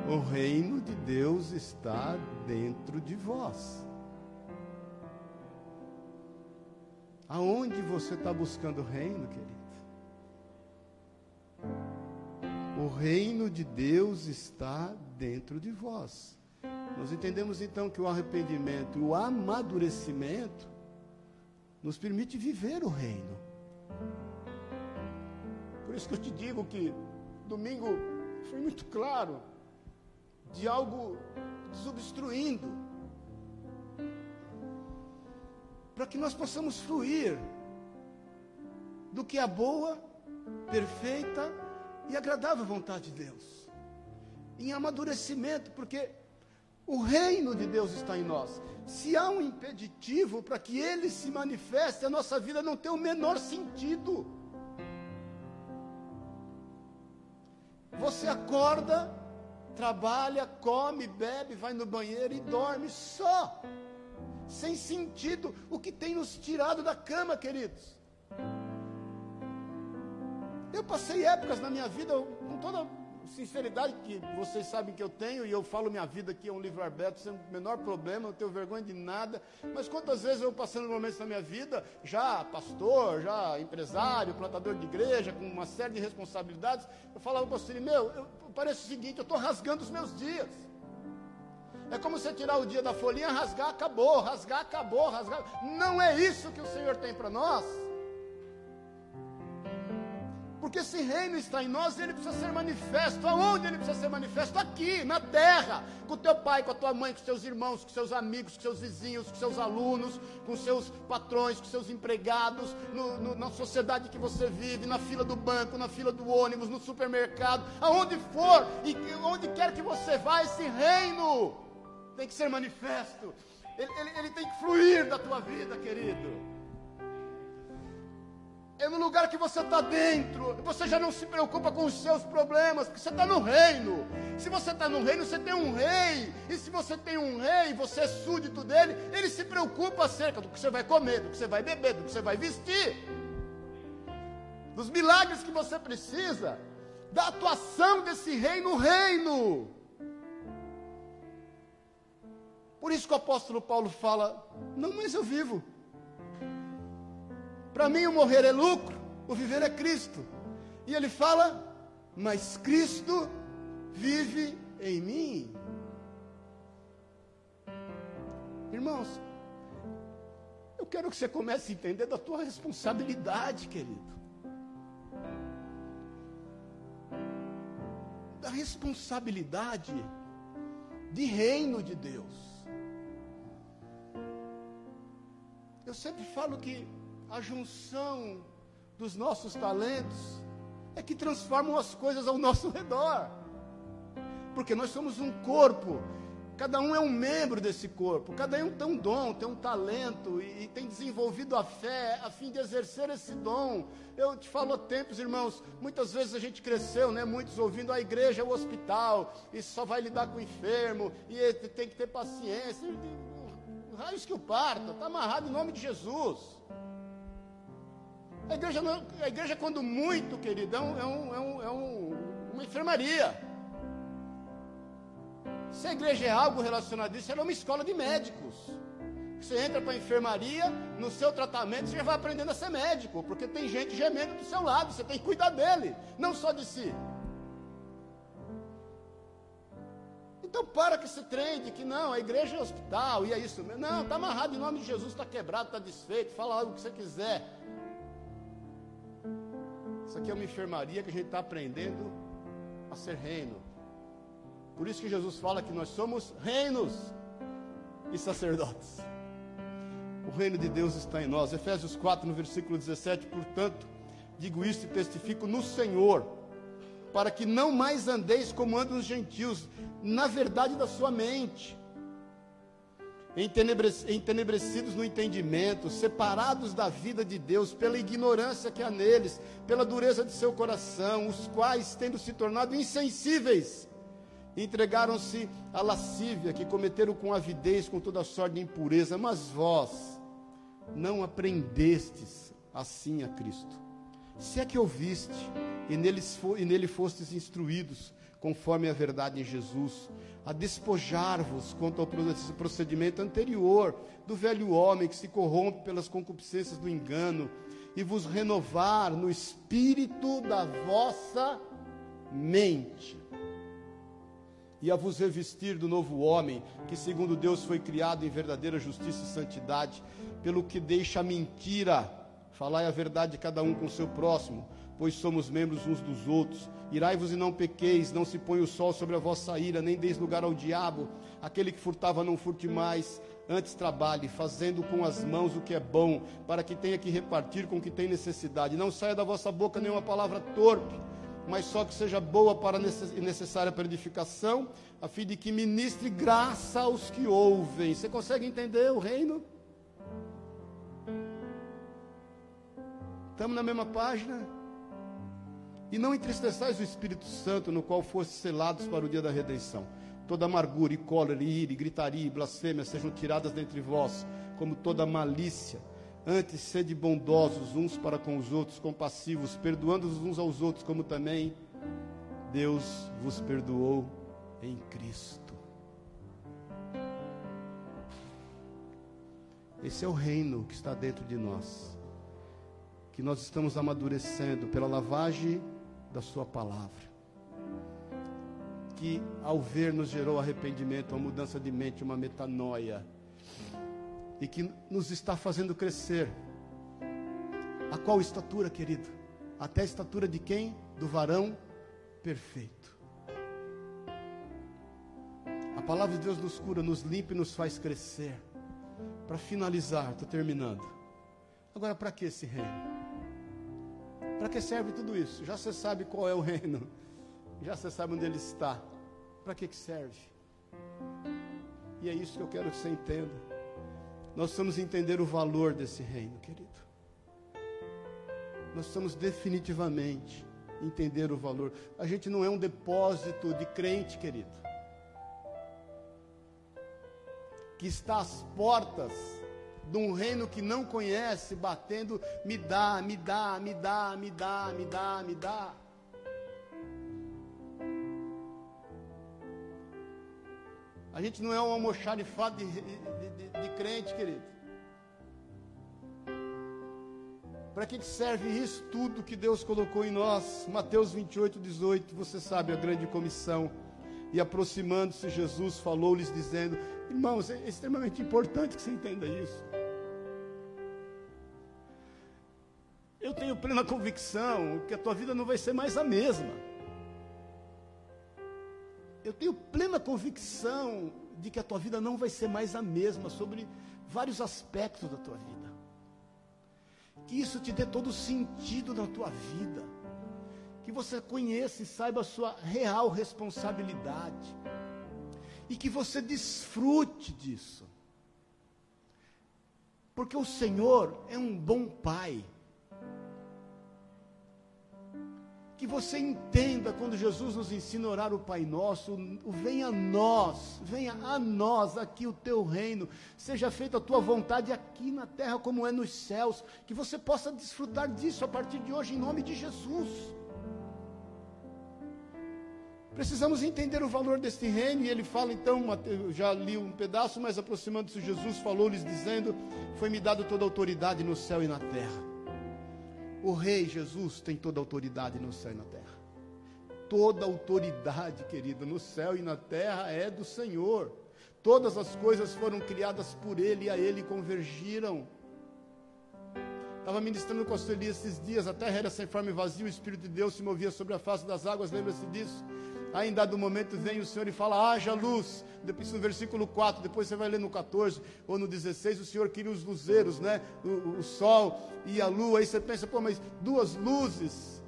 o reino de Deus está dentro de vós. Aonde você está buscando o reino, querido? O reino de Deus está dentro de vós. Nós entendemos então que o arrependimento e o amadurecimento nos permite viver o reino. Por isso que eu te digo que domingo foi muito claro de algo desobstruindo para que nós possamos fluir do que é boa, perfeita e agradável vontade de Deus. Em amadurecimento, porque o reino de Deus está em nós. Se há um impeditivo para que ele se manifeste, a nossa vida não tem o menor sentido. Você acorda, trabalha, come, bebe, vai no banheiro e dorme só sem sentido, o que tem nos tirado da cama, queridos. Eu passei épocas na minha vida, com toda sinceridade que vocês sabem que eu tenho, e eu falo minha vida aqui é um livro aberto, sem o menor problema, não tenho vergonha de nada. Mas quantas vezes eu passando momentos na minha vida, já pastor, já empresário, plantador de igreja, com uma série de responsabilidades, eu falava para o meu, eu, parece o seguinte, eu estou rasgando os meus dias. É como você tirar o dia da folhinha, rasgar, acabou, rasgar, acabou, rasgar. Não é isso que o Senhor tem para nós. Porque esse reino está em nós e ele precisa ser manifesto. Aonde ele precisa ser manifesto? Aqui, na terra. Com teu pai, com a tua mãe, com os teus irmãos, com seus amigos, com seus vizinhos, com seus alunos, com seus patrões, com seus empregados, no, no, na sociedade que você vive, na fila do banco, na fila do ônibus, no supermercado, aonde for e onde quer que você vá, esse reino tem que ser manifesto, ele, ele, ele tem que fluir da tua vida, querido. É no lugar que você está dentro. Você já não se preocupa com os seus problemas, porque você está no reino. Se você está no reino, você tem um rei. E se você tem um rei, você é súdito dele, ele se preocupa acerca do que você vai comer, do que você vai beber, do que você vai vestir. Dos milagres que você precisa, da atuação desse rei no reino. Por isso que o apóstolo Paulo fala: Não, mas eu vivo. Para mim, o morrer é lucro, o viver é Cristo. E ele fala: Mas Cristo vive em mim. Irmãos, eu quero que você comece a entender da tua responsabilidade, querido. Da responsabilidade de reino de Deus. Eu sempre falo que a junção dos nossos talentos é que transformam as coisas ao nosso redor. Porque nós somos um corpo, cada um é um membro desse corpo, cada um tem um dom, tem um talento e, e tem desenvolvido a fé a fim de exercer esse dom. Eu te falo há tempos, irmãos, muitas vezes a gente cresceu, né? Muitos ouvindo a igreja é o hospital, e só vai lidar com o enfermo, e tem que ter paciência raios que o parta, está amarrado em nome de Jesus. A igreja, não, a igreja quando muito, querido, é, um, é, um, é, um, uma enfermaria. Se a igreja é algo relacionado a isso, ela é uma escola de médicos. Você entra para a enfermaria, no seu tratamento você já vai aprendendo a ser médico, porque tem gente gemendo do seu lado, você tem que cuidar dele, não só de si. Então para com esse trem de que não, a igreja é hospital e é isso mesmo. Não, está amarrado em nome de Jesus, está quebrado, está desfeito, fala o que você quiser. Isso aqui é uma enfermaria que a gente está aprendendo a ser reino. Por isso que Jesus fala que nós somos reinos e sacerdotes. O reino de Deus está em nós. Efésios 4, no versículo 17, portanto, digo isto e testifico no Senhor, para que não mais andeis como andam os gentios, na verdade da sua mente, entenebrecidos no entendimento, separados da vida de Deus pela ignorância que há neles, pela dureza de seu coração, os quais, tendo se tornado insensíveis, entregaram-se à lascívia, que cometeram com avidez, com toda sorte de impureza, mas vós, não aprendestes assim a Cristo. Se é que ouviste e nele, e nele fostes instruídos, conforme a verdade em Jesus, a despojar-vos quanto ao procedimento anterior do velho homem que se corrompe pelas concupiscências do engano, e vos renovar no espírito da vossa mente, e a vos revestir do novo homem, que segundo Deus foi criado em verdadeira justiça e santidade, pelo que deixa a mentira, falai a verdade cada um com o seu próximo, pois somos membros uns dos outros. Irai-vos e não pequeis, não se põe o sol sobre a vossa ira, nem deis lugar ao diabo. Aquele que furtava, não furte mais, antes trabalhe, fazendo com as mãos o que é bom, para que tenha que repartir com o que tem necessidade. Não saia da vossa boca nenhuma palavra torpe, mas só que seja boa para necessária para edificação, a fim de que ministre graça aos que ouvem. Você consegue entender o reino? Estamos na mesma página? E não entristeçais o Espírito Santo, no qual fostes selados para o dia da redenção. Toda amargura e cólera, e ira, e gritaria e blasfêmia sejam tiradas dentre vós, como toda malícia. Antes, sede bondosos uns para com os outros, compassivos, perdoando-os uns aos outros, como também Deus vos perdoou em Cristo. Esse é o reino que está dentro de nós, que nós estamos amadurecendo pela lavagem da Sua palavra. Que ao ver nos gerou arrependimento, uma mudança de mente, uma metanoia. E que nos está fazendo crescer. A qual estatura, querido? Até a estatura de quem? Do varão perfeito. A palavra de Deus nos cura, nos limpa e nos faz crescer. Para finalizar, estou terminando. Agora, para que esse reino? Para que serve tudo isso? Já você sabe qual é o reino. Já você sabe onde ele está. Para que, que serve? E é isso que eu quero que você entenda. Nós precisamos entender o valor desse reino, querido. Nós precisamos definitivamente entender o valor. A gente não é um depósito de crente, querido. Que está às portas de um reino que não conhece, batendo, me dá, me dá, me dá, me dá, me dá, me dá. A gente não é um almoxarifado de, de, de, de crente, querido. Para que serve isso tudo que Deus colocou em nós? Mateus 28, 18, você sabe a grande comissão. E aproximando-se, Jesus falou-lhes, dizendo: Irmãos, é extremamente importante que você entenda isso. Tenho plena convicção que a tua vida não vai ser mais a mesma. Eu tenho plena convicção de que a tua vida não vai ser mais a mesma sobre vários aspectos da tua vida. Que isso te dê todo sentido na tua vida. Que você conheça e saiba a sua real responsabilidade. E que você desfrute disso. Porque o Senhor é um bom Pai que você entenda quando Jesus nos ensina a orar o Pai Nosso, venha a nós, venha a nós aqui o teu reino, seja feita a tua vontade aqui na terra como é nos céus, que você possa desfrutar disso a partir de hoje em nome de Jesus. Precisamos entender o valor deste reino, e ele fala então, eu já li um pedaço, mas aproximando-se Jesus falou-lhes dizendo: Foi-me dado toda a autoridade no céu e na terra. O Rei Jesus tem toda a autoridade no céu e na terra. Toda a autoridade, querido, no céu e na terra é do Senhor. Todas as coisas foram criadas por Ele e a Ele convergiram. Estava ministrando com a Sueli esses dias, a terra era sem forma e vazia, o Espírito de Deus se movia sobre a face das águas, lembra-se disso? Aí em dado momento vem o Senhor e fala: haja luz. Depois no versículo 4, depois você vai ler no 14 ou no 16, o Senhor queria os luzeiros, né? O, o sol e a lua. Aí você pensa, pô, mas duas luzes.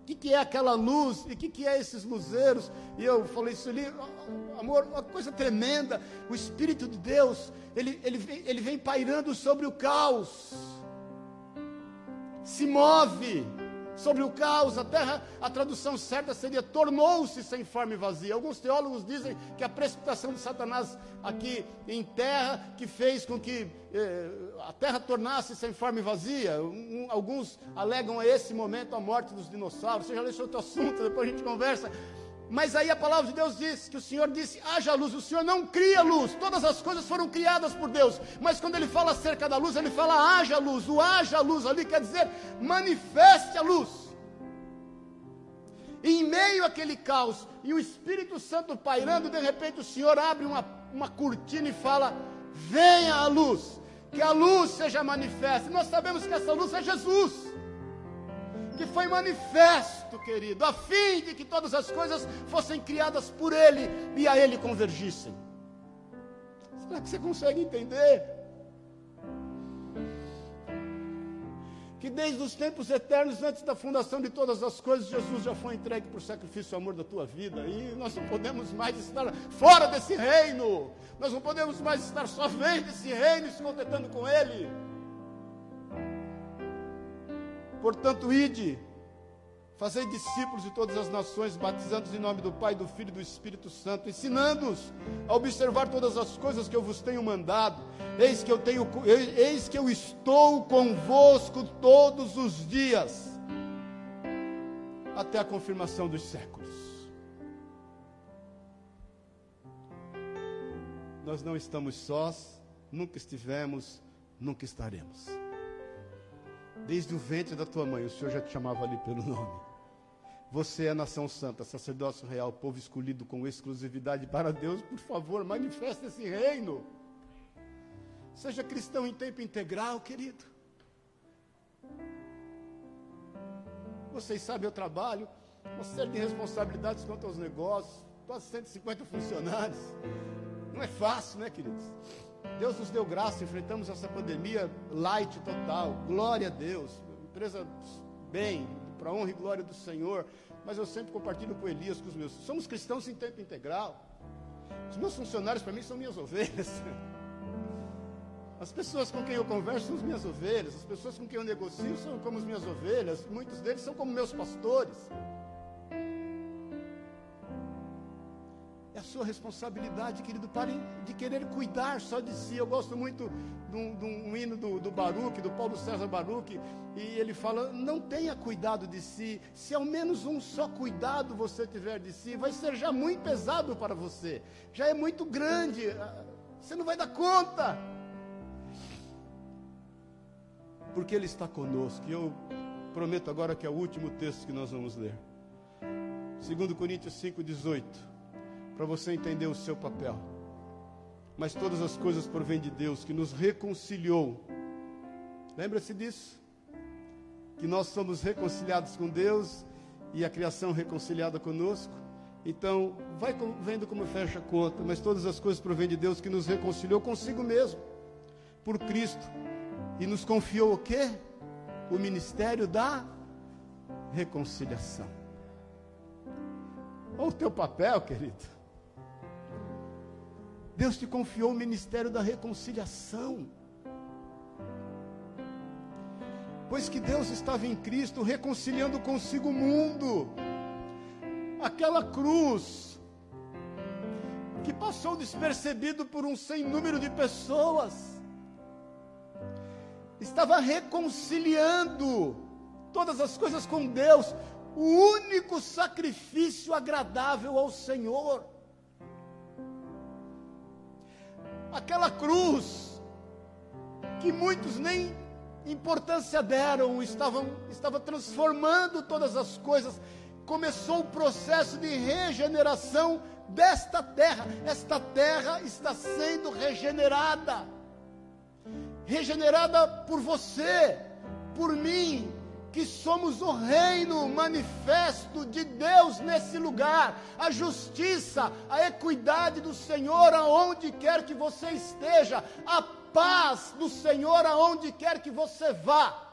O que, que é aquela luz? E o que, que é esses luzeiros? E eu falei isso ali, amor, uma coisa tremenda. O Espírito de Deus, ele, ele, vem, ele vem pairando sobre o caos. Se move sobre o caos. A terra, a tradução certa seria tornou-se sem forma e vazia. Alguns teólogos dizem que a precipitação de Satanás aqui em terra que fez com que eh, a terra tornasse sem forma e vazia. Um, alguns alegam a esse momento a morte dos dinossauros. Seja esse outro assunto, depois a gente conversa. Mas aí a palavra de Deus diz que o Senhor disse: haja luz. O Senhor não cria luz, todas as coisas foram criadas por Deus. Mas quando ele fala acerca da luz, ele fala haja luz. O haja luz ali quer dizer manifeste a luz. E em meio àquele caos e o Espírito Santo pairando, de repente o Senhor abre uma, uma cortina e fala: venha a luz, que a luz seja manifesta. E nós sabemos que essa luz é Jesus que foi manifesto, querido, a fim de que todas as coisas fossem criadas por Ele e a Ele convergissem. Será que você consegue entender? Que desde os tempos eternos, antes da fundação de todas as coisas, Jesus já foi entregue por sacrifício e amor da tua vida. E nós não podemos mais estar fora desse reino. Nós não podemos mais estar só vendo esse reino e se contentando com ele. Portanto, ide, fazei discípulos de todas as nações, batizando-os em nome do Pai, do Filho e do Espírito Santo, ensinando-os a observar todas as coisas que eu vos tenho mandado. Eis que eu tenho, eis que eu estou convosco todos os dias, até a confirmação dos séculos. Nós não estamos sós, nunca estivemos, nunca estaremos. Desde o ventre da tua mãe, o Senhor já te chamava ali pelo nome. Você é nação santa, sacerdócio real, povo escolhido com exclusividade para Deus. Por favor, manifeste esse reino. Seja cristão em tempo integral, querido. Vocês sabem, eu trabalho, uma série de responsabilidades quanto aos negócios, quase 150 funcionários. Não é fácil, né, queridos? Deus nos deu graça, enfrentamos essa pandemia light total. Glória a Deus. Empresa bem, para honra e glória do Senhor. Mas eu sempre compartilho com Elias, com os meus. Somos cristãos em tempo integral. Os meus funcionários, para mim, são minhas ovelhas. As pessoas com quem eu converso são as minhas ovelhas. As pessoas com quem eu negocio são como as minhas ovelhas. Muitos deles são como meus pastores. É a sua responsabilidade, querido, parem de querer cuidar só de si. Eu gosto muito de um, de um hino do, do Baruch, do Paulo César Baruch, e ele fala: não tenha cuidado de si. Se ao menos um só cuidado você tiver de si, vai ser já muito pesado para você. Já é muito grande. Você não vai dar conta. Porque Ele está conosco. E eu prometo agora que é o último texto que nós vamos ler. 2 Coríntios 5,18 para você entender o seu papel. Mas todas as coisas provêm de Deus, que nos reconciliou. Lembra-se disso? Que nós somos reconciliados com Deus e a criação reconciliada conosco. Então, vai vendo como fecha a conta, mas todas as coisas provêm de Deus que nos reconciliou consigo mesmo, por Cristo, e nos confiou o quê? O ministério da reconciliação. Olha o teu papel, querido. Deus te confiou o ministério da reconciliação. Pois que Deus estava em Cristo reconciliando consigo o mundo. Aquela cruz que passou despercebido por um sem número de pessoas. Estava reconciliando todas as coisas com Deus, o único sacrifício agradável ao Senhor. Aquela cruz, que muitos nem importância deram, estavam, estava transformando todas as coisas. Começou o processo de regeneração desta terra. Esta terra está sendo regenerada. Regenerada por você, por mim, que somos o reino manifesto de Deus nesse lugar, a justiça, a equidade do Senhor aonde quer que você esteja, a paz do Senhor aonde quer que você vá.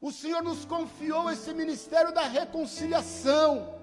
O Senhor nos confiou esse ministério da reconciliação,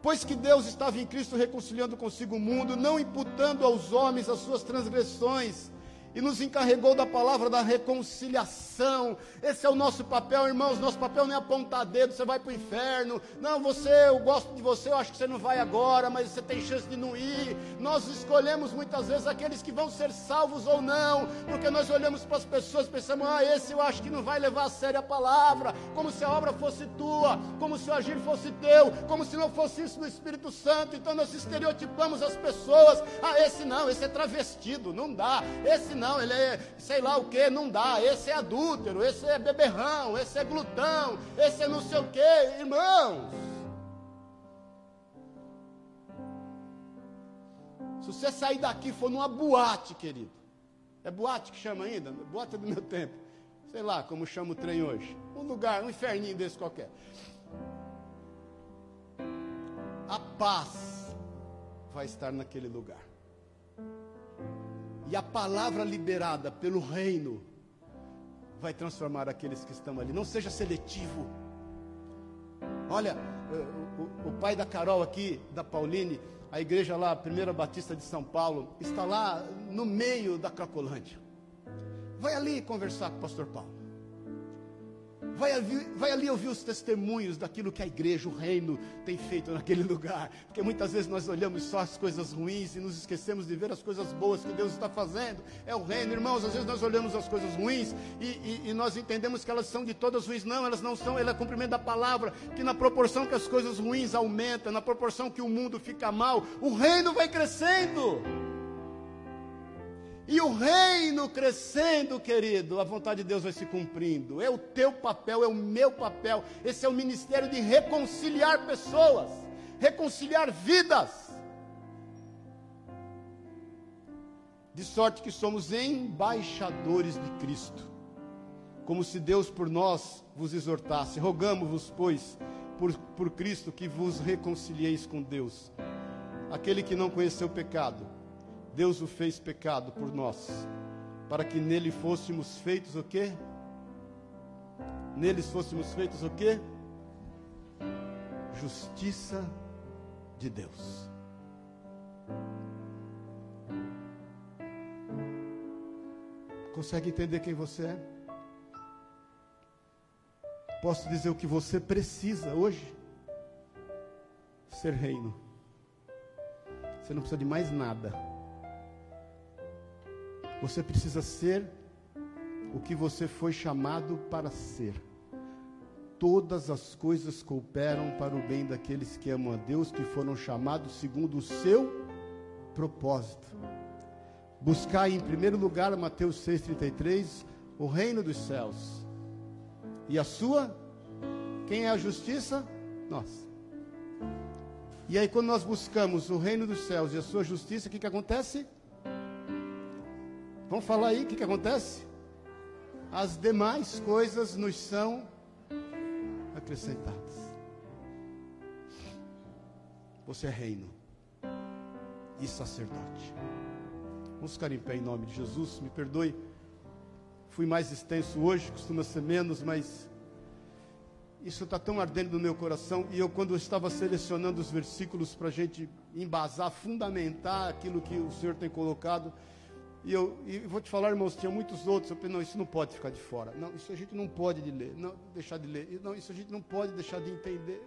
pois que Deus estava em Cristo reconciliando consigo o mundo, não imputando aos homens as suas transgressões e nos encarregou da palavra da reconciliação. Esse é o nosso papel, irmãos. Nosso papel não é apontar dedo, você vai para o inferno. Não, você, eu gosto de você, eu acho que você não vai agora, mas você tem chance de não ir. Nós escolhemos muitas vezes aqueles que vão ser salvos ou não, porque nós olhamos para as pessoas e pensamos, ah, esse eu acho que não vai levar a sério a palavra, como se a obra fosse tua, como se o agir fosse teu, como se não fosse isso do Espírito Santo. Então nós estereotipamos as pessoas. Ah, esse não, esse é travestido, não dá. Esse não, ele é sei lá o que, não dá. Esse é adúltero, esse é beberrão, esse é glutão, esse é não sei o que, irmãos. Se você sair daqui for numa boate, querido, é boate que chama ainda? Boate do meu tempo. Sei lá como chama o trem hoje. Um lugar, um inferninho desse qualquer. A paz vai estar naquele lugar. E a palavra liberada pelo reino vai transformar aqueles que estão ali. Não seja seletivo. Olha, o, o, o, pai da Carol aqui, da Pauline, a igreja lá, a Primeira Batista de São Paulo, está lá no meio da Cracolândia. Vai ali conversar com o pastor Paulo. Vai ali, vai ali ouvir os testemunhos daquilo que a igreja, o reino, tem feito naquele lugar. Porque muitas vezes nós olhamos só as coisas ruins e nos esquecemos de ver as coisas boas que Deus está fazendo. É o reino, irmãos. Às vezes nós olhamos as coisas ruins e, e, e nós entendemos que elas são de todas ruins. Não, elas não são. Ele é cumprimento da palavra. Que na proporção que as coisas ruins aumentam, na proporção que o mundo fica mal, o reino vai crescendo. E o reino crescendo, querido, a vontade de Deus vai se cumprindo. É o teu papel, é o meu papel. Esse é o ministério de reconciliar pessoas, reconciliar vidas. De sorte que somos embaixadores de Cristo. Como se Deus por nós vos exortasse. Rogamos-vos, pois, por, por Cristo, que vos reconcilieis com Deus. Aquele que não conheceu o pecado Deus o fez pecado por nós, para que nele fôssemos feitos o quê? Neles fôssemos feitos o quê? Justiça de Deus. Consegue entender quem você é? Posso dizer o que você precisa hoje? Ser reino. Você não precisa de mais nada. Você precisa ser o que você foi chamado para ser. Todas as coisas cooperam para o bem daqueles que amam a Deus, que foram chamados segundo o seu propósito. Buscar em primeiro lugar, Mateus 6,33, o reino dos céus. E a sua? Quem é a justiça? Nós. E aí, quando nós buscamos o reino dos céus e a sua justiça, o que, que acontece? Vamos falar aí o que, que acontece? As demais coisas nos são acrescentadas. Você é reino e sacerdote. Vamos ficar em pé em nome de Jesus. Me perdoe, fui mais extenso hoje, costuma ser menos, mas isso está tão ardendo no meu coração. E eu, quando eu estava selecionando os versículos para a gente embasar, fundamentar aquilo que o Senhor tem colocado, e eu e vou te falar, irmãos, tinha muitos outros. Eu pensei, não, isso não pode ficar de fora. Não, isso a gente não pode de ler. Não, deixar de ler. Não, isso a gente não pode deixar de entender.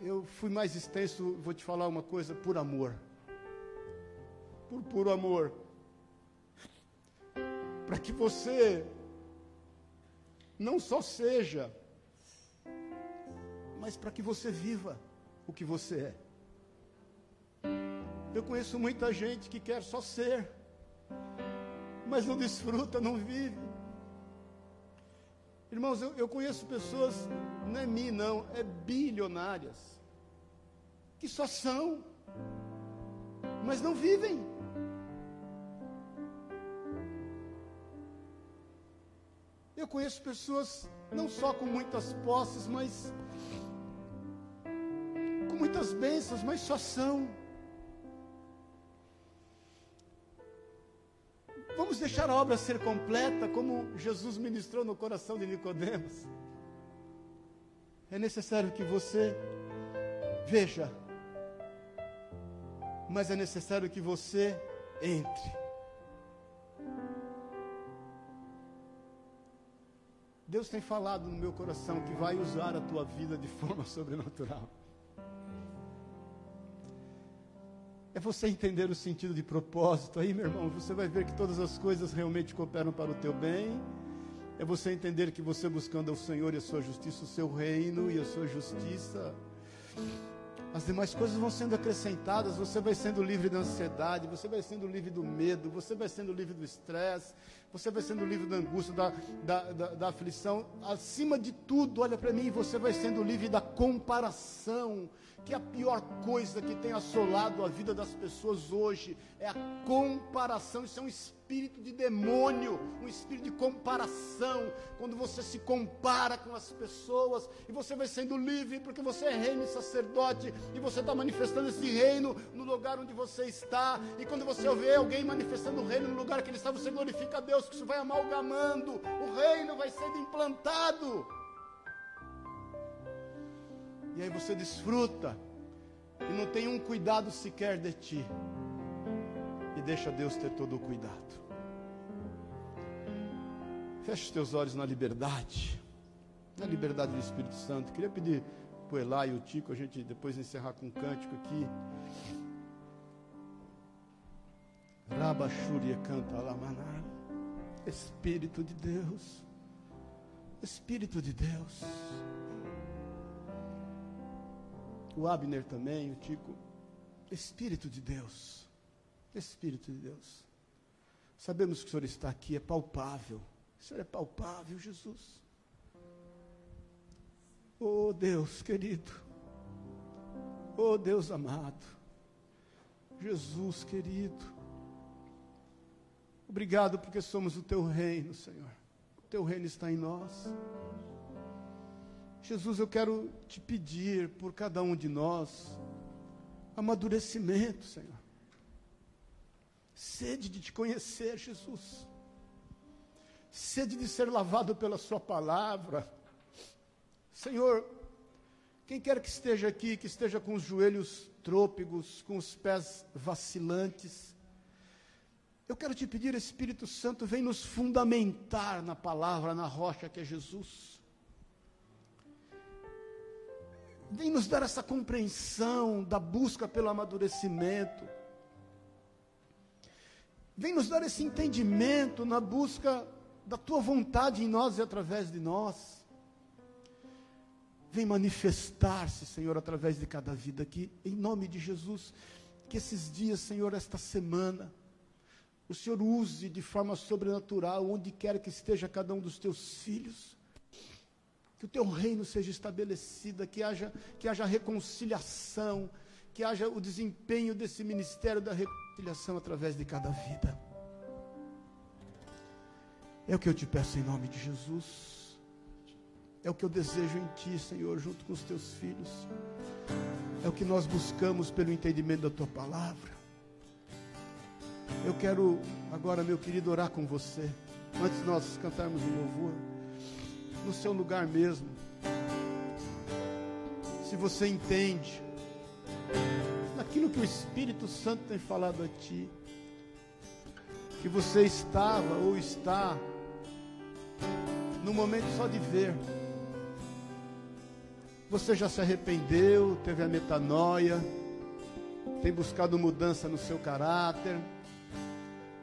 Eu fui mais extenso, vou te falar uma coisa, por amor. Por puro amor. Para que você não só seja, mas para que você viva o que você é. Eu conheço muita gente que quer só ser, mas não desfruta, não vive. Irmãos, eu, eu conheço pessoas, não é mim não, é bilionárias, que só são, mas não vivem. Eu conheço pessoas não só com muitas posses, mas com muitas bênçãos, mas só são. Vamos deixar a obra ser completa, como Jesus ministrou no coração de Nicodemos. É necessário que você veja, mas é necessário que você entre. Deus tem falado no meu coração que vai usar a tua vida de forma sobrenatural. É você entender o sentido de propósito. Aí, meu irmão, você vai ver que todas as coisas realmente cooperam para o teu bem. É você entender que você buscando ao Senhor e a sua justiça, o seu reino e a sua justiça, as demais coisas vão sendo acrescentadas, você vai sendo livre da ansiedade, você vai sendo livre do medo, você vai sendo livre do estresse, você vai sendo livre da angústia, da, da, da, da aflição. Acima de tudo, olha para mim, você vai sendo livre da comparação que a pior coisa que tem assolado a vida das pessoas hoje é a comparação. Isso é um espírito de demônio, um espírito de comparação. Quando você se compara com as pessoas e você vai sendo livre porque você é reino e sacerdote e você está manifestando esse reino no lugar onde você está. E quando você vê alguém manifestando o reino no lugar que ele está, você glorifica a Deus, que isso vai amalgamando, o reino vai sendo implantado. E aí você desfruta e não tem um cuidado sequer de ti. E deixa Deus ter todo o cuidado. Feche os teus olhos na liberdade. Na liberdade do Espírito Santo. Queria pedir para o Elá e o Tico a gente depois encerrar com um cântico aqui. Rabachúria canta alamaná. Espírito de Deus. Espírito de Deus o Abner também, o Tico. Espírito de Deus. Espírito de Deus. Sabemos que o Senhor está aqui, é palpável. O Senhor é palpável, Jesus. Oh Deus querido. Oh Deus amado. Jesus querido. Obrigado porque somos o teu reino, Senhor. O teu reino está em nós. Jesus, eu quero te pedir por cada um de nós amadurecimento, Senhor. Sede de te conhecer, Jesus. Sede de ser lavado pela Sua palavra. Senhor, quem quer que esteja aqui, que esteja com os joelhos trôpegos, com os pés vacilantes, eu quero te pedir, Espírito Santo, vem nos fundamentar na palavra, na rocha que é Jesus. Vem nos dar essa compreensão da busca pelo amadurecimento. Vem nos dar esse entendimento na busca da tua vontade em nós e através de nós. Vem manifestar-se, Senhor, através de cada vida aqui, em nome de Jesus. Que esses dias, Senhor, esta semana, o Senhor use de forma sobrenatural, onde quer que esteja cada um dos teus filhos que o teu reino seja estabelecido, que haja, que haja reconciliação, que haja o desempenho desse ministério da reconciliação através de cada vida. É o que eu te peço em nome de Jesus. É o que eu desejo em ti, Senhor, junto com os teus filhos. É o que nós buscamos pelo entendimento da tua palavra. Eu quero agora, meu querido, orar com você. Antes de nós cantarmos um louvor no seu lugar mesmo. Se você entende naquilo que o Espírito Santo tem falado a ti, que você estava ou está no momento só de ver. Você já se arrependeu, teve a metanoia, tem buscado mudança no seu caráter,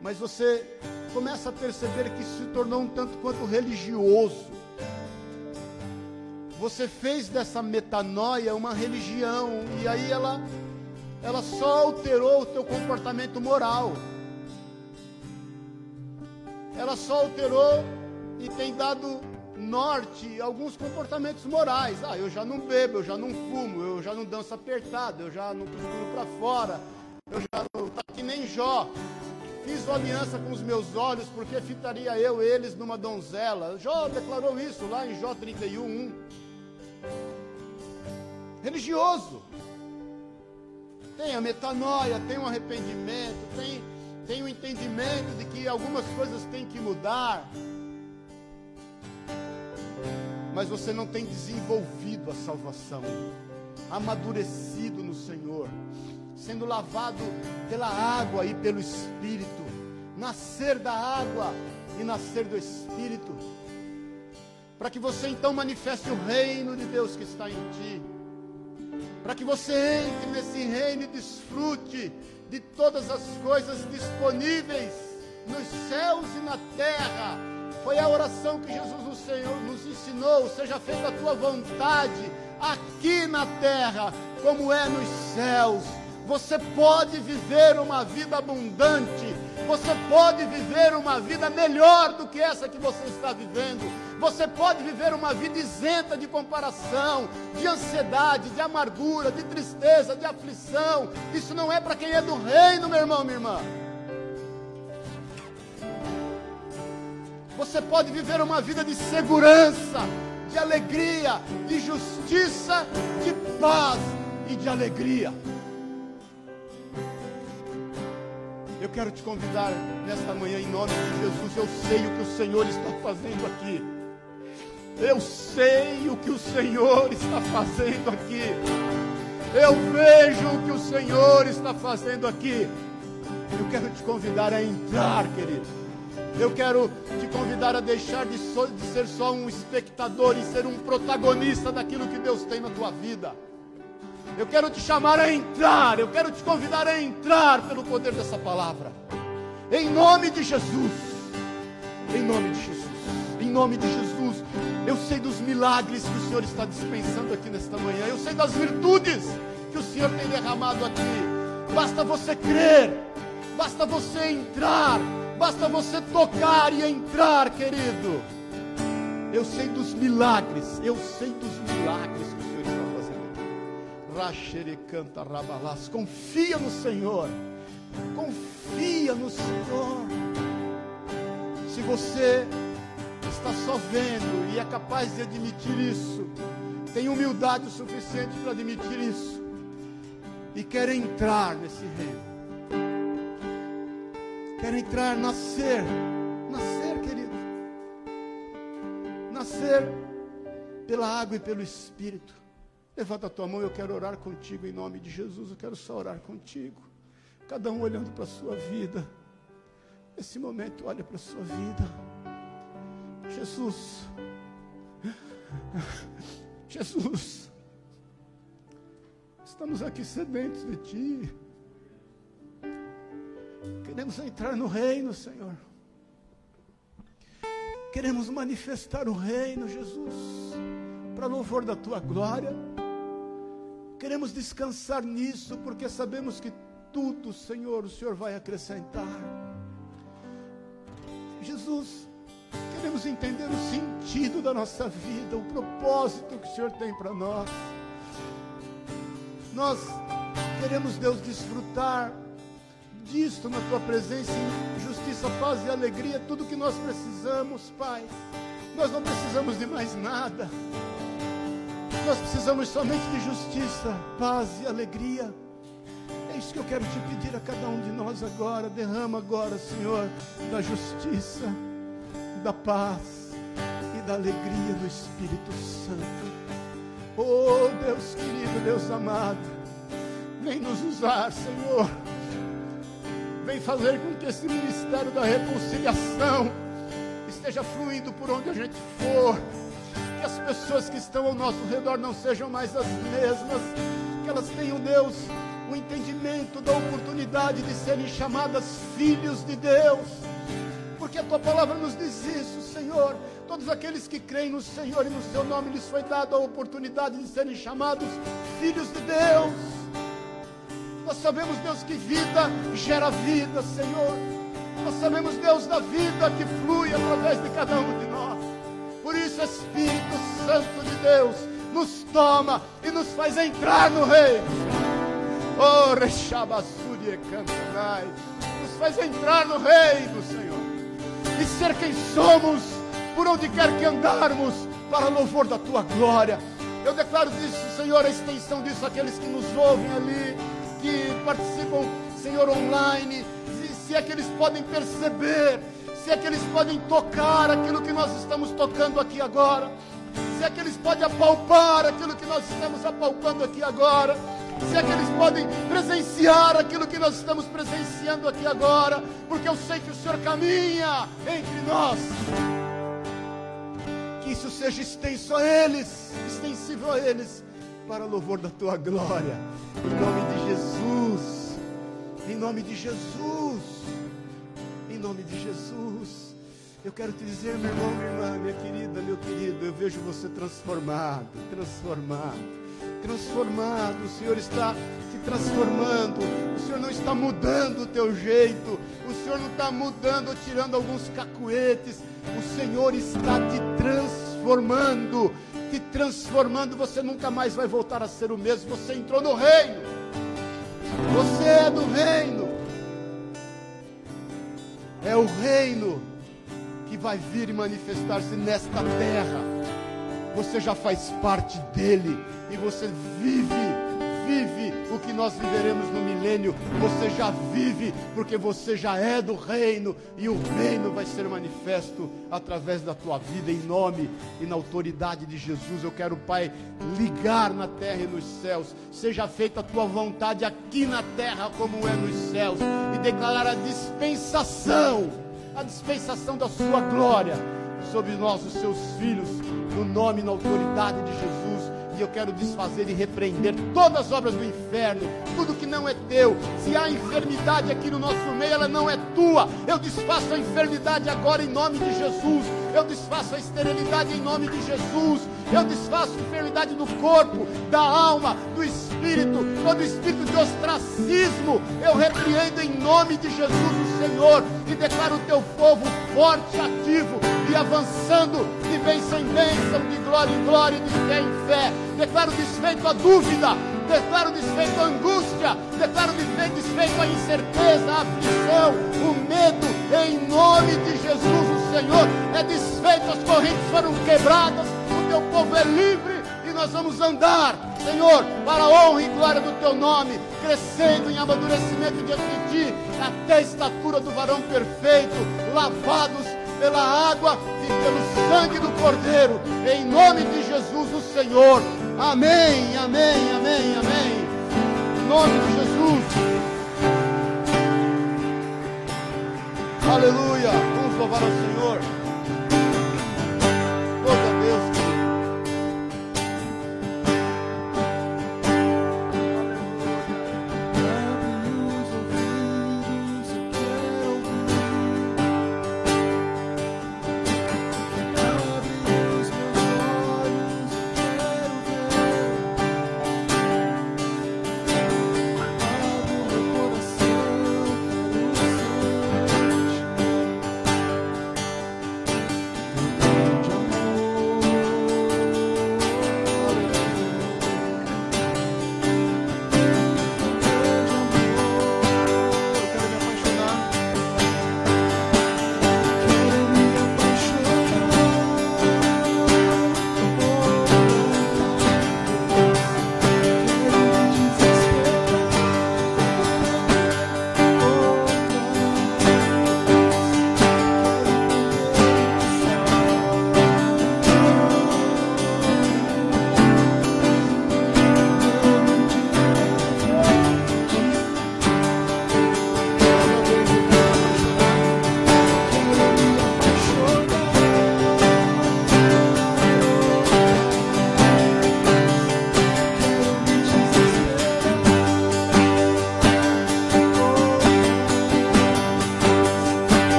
mas você começa a perceber que se tornou um tanto quanto religioso você fez dessa metanoia uma religião e aí ela ela só alterou o teu comportamento moral. Ela só alterou e tem dado norte alguns comportamentos morais. Ah, eu já não bebo, eu já não fumo, eu já não danço apertado, eu já não procuro para fora, eu já não tá que nem Jó. Fiz aliança com os meus olhos, porque fitaria eu eles numa donzela. Jó declarou isso lá em Jó 31, 1 religioso. Tem a metanoia, tem um arrependimento, tem, tem o um entendimento de que algumas coisas têm que mudar. Mas você não tem desenvolvido a salvação, amadurecido no Senhor, sendo lavado pela água e pelo Espírito, nascer da água e nascer do Espírito. para que você então manifeste o reino de Deus que está em ti, para que você entre nesse reino e desfrute de todas as coisas disponíveis nos céus e na terra. Foi a oração que Jesus o Senhor nos ensinou, seja feita a tua vontade aqui na terra, como é nos céus. Você pode viver uma vida abundante, você pode viver uma vida melhor do que essa que você está vivendo. Você pode viver uma vida isenta de comparação, de ansiedade, de amargura, de tristeza, de aflição. Isso não é para quem é do reino, meu irmão, minha irmã. Você pode viver uma vida de segurança, de alegria, de justiça, de paz e de alegria. Eu quero te convidar nesta manhã, em nome de Jesus. Eu sei o que o Senhor está fazendo aqui. Eu sei o que o Senhor está fazendo aqui. Eu vejo o que o Senhor está fazendo aqui. Eu quero te convidar a entrar, querido. Eu quero te convidar a deixar de, so, de ser só um espectador e ser um protagonista daquilo que Deus tem na tua vida. Eu quero te chamar a entrar, eu quero te convidar a entrar pelo poder dessa palavra. Em nome de Jesus. Em nome de Jesus. Em nome de Jesus. Eu sei dos milagres que o Senhor está dispensando aqui nesta manhã. Eu sei das virtudes que o Senhor tem derramado aqui. Basta você crer. Basta você entrar. Basta você tocar e entrar, querido. Eu sei dos milagres. Eu sei dos milagres canta rabalás. Confia no Senhor. Confia no Senhor. Se você está só vendo e é capaz de admitir isso, tem humildade o suficiente para admitir isso e quer entrar nesse reino. Quer entrar, nascer, nascer, querido. Nascer pela água e pelo Espírito. Levanta a tua mão, eu quero orar contigo em nome de Jesus. Eu quero só orar contigo. Cada um olhando para a sua vida. Nesse momento, olha para a sua vida. Jesus. Jesus. Estamos aqui sedentos de Ti. Queremos entrar no reino, Senhor. Queremos manifestar o reino, Jesus, para louvor da Tua glória. Queremos descansar nisso, porque sabemos que tudo, Senhor, o Senhor vai acrescentar. Jesus, queremos entender o sentido da nossa vida, o propósito que o Senhor tem para nós. Nós queremos, Deus, desfrutar disto na tua presença, em justiça, paz e alegria, tudo que nós precisamos, Pai. Nós não precisamos de mais nada. Nós precisamos somente de justiça, paz e alegria. É isso que eu quero te pedir a cada um de nós agora. Derrama agora, Senhor, da justiça, da paz e da alegria do Espírito Santo. Oh, Deus querido, Deus amado, vem nos usar, Senhor. Vem fazer com que esse ministério da reconciliação esteja fluindo por onde a gente for que as pessoas que estão ao nosso redor não sejam mais as mesmas, que elas tenham, Deus, o entendimento da oportunidade de serem chamadas filhos de Deus, porque a tua palavra nos diz isso, Senhor. Todos aqueles que creem no Senhor e no seu nome lhes foi dada a oportunidade de serem chamados filhos de Deus. Nós sabemos, Deus, que vida gera vida, Senhor. Nós sabemos, Deus, da vida que flui através de cada um de nós. Isso, Espírito Santo de Deus nos toma e nos faz entrar no reino. Oh, Rechabassuri Cantanai. Nos faz entrar no reino, Senhor. E ser quem somos, por onde quer que andarmos, para louvor da tua glória. Eu declaro isso, Senhor, a extensão disso àqueles que nos ouvem ali, que participam, Senhor, online. Se, se é que eles podem perceber se é que eles podem tocar aquilo que nós estamos tocando aqui agora, se é que eles podem apalpar aquilo que nós estamos apalpando aqui agora, se é que eles podem presenciar aquilo que nós estamos presenciando aqui agora, porque eu sei que o Senhor caminha entre nós. Que isso seja extenso a eles, extensível a eles, para louvor da tua glória. Em nome de Jesus. Em nome de Jesus. Em nome de Jesus. Eu quero te dizer, meu irmão, minha irmã, minha querida, meu querido, eu vejo você transformado, transformado, transformado. O Senhor está te transformando. O Senhor não está mudando o teu jeito. O Senhor não está mudando ou tirando alguns cacuetes. O Senhor está te transformando, te transformando. Você nunca mais vai voltar a ser o mesmo. Você entrou no reino. Você é do reino. É o reino que vai vir e manifestar-se nesta terra. Você já faz parte dele e você vive vive o que nós viveremos no milênio, você já vive, porque você já é do reino, e o reino vai ser manifesto através da tua vida, em nome e na autoridade de Jesus. Eu quero, Pai, ligar na terra e nos céus, seja feita a tua vontade aqui na terra, como é nos céus, e declarar a dispensação, a dispensação da sua glória sobre nós, os seus filhos, no nome e na autoridade de Jesus e eu quero desfazer e repreender todas as obras do inferno, tudo que não é teu. Se há enfermidade aqui no nosso meio, ela não é tua. Eu desfaço a enfermidade agora em nome de Jesus. Eu desfaço a esterilidade em nome de Jesus. Eu desfaço a enfermidade do corpo, da alma, do espírito, todo espírito de ostracismo. Eu repreendo em nome de Jesus Senhor e declaro o teu povo forte, ativo e avançando de bênção em bênção, de glória em glória, de fé em fé. Declaro desfeito a dúvida, declaro desfeito a angústia, declaro desfeito a incerteza, a aflição, o medo, em nome de Jesus, o Senhor é desfeito, as correntes foram quebradas, o teu povo é livre nós vamos andar, Senhor, para a honra e glória do teu nome, crescendo em amadurecimento diante de ti, até a estatura do varão perfeito, lavados pela água e pelo sangue do Cordeiro, em nome de Jesus, o Senhor. Amém, amém, amém, amém. Em nome de Jesus. Aleluia. Vamos louvar ao Senhor.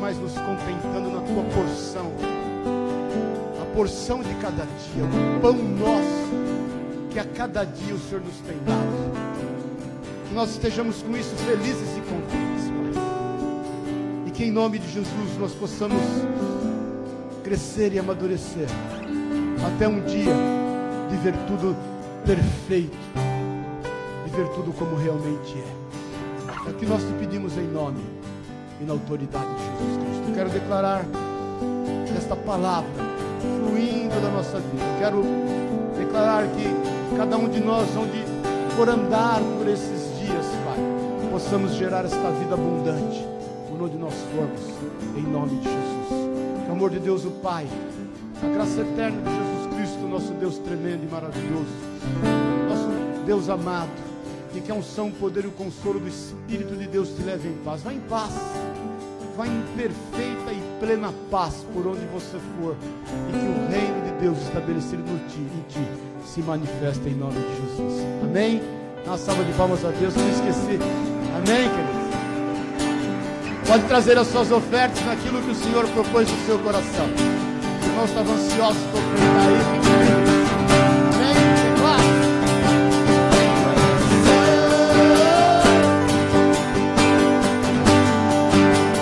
Mais nos contentando na tua porção. A porção de cada dia, o pão nosso, que a cada dia o Senhor nos tem dado. Que nós estejamos com isso felizes e contentes, Pai. E que em nome de Jesus nós possamos crescer e amadurecer até um dia de ver tudo perfeito, de ver tudo como realmente é. É o que nós te pedimos em nome e na autoridade quero declarar esta palavra fluindo da nossa vida. Eu quero declarar que cada um de nós, onde for andar por esses possamos gerar esta vida abundante por onde nós formos, em nome de Jesus. Que o amor de Deus, o Pai, a graça eterna de Jesus Cristo, nosso Deus tremendo e maravilhoso, nosso Deus amado, e que a unção, o poder e o consolo do Espírito de Deus te leve em paz. Vá em paz, vá em perfeita e plena paz por onde você for, e que o reino de Deus estabelecido ti, em ti se manifeste em nome de Jesus. Amém? Uma salva de palmas a Deus, não esqueci. Amém, queridos? Pode trazer as suas ofertas naquilo que o Senhor propôs no seu coração. Os irmãos estavam ansiosos por ofertar isso.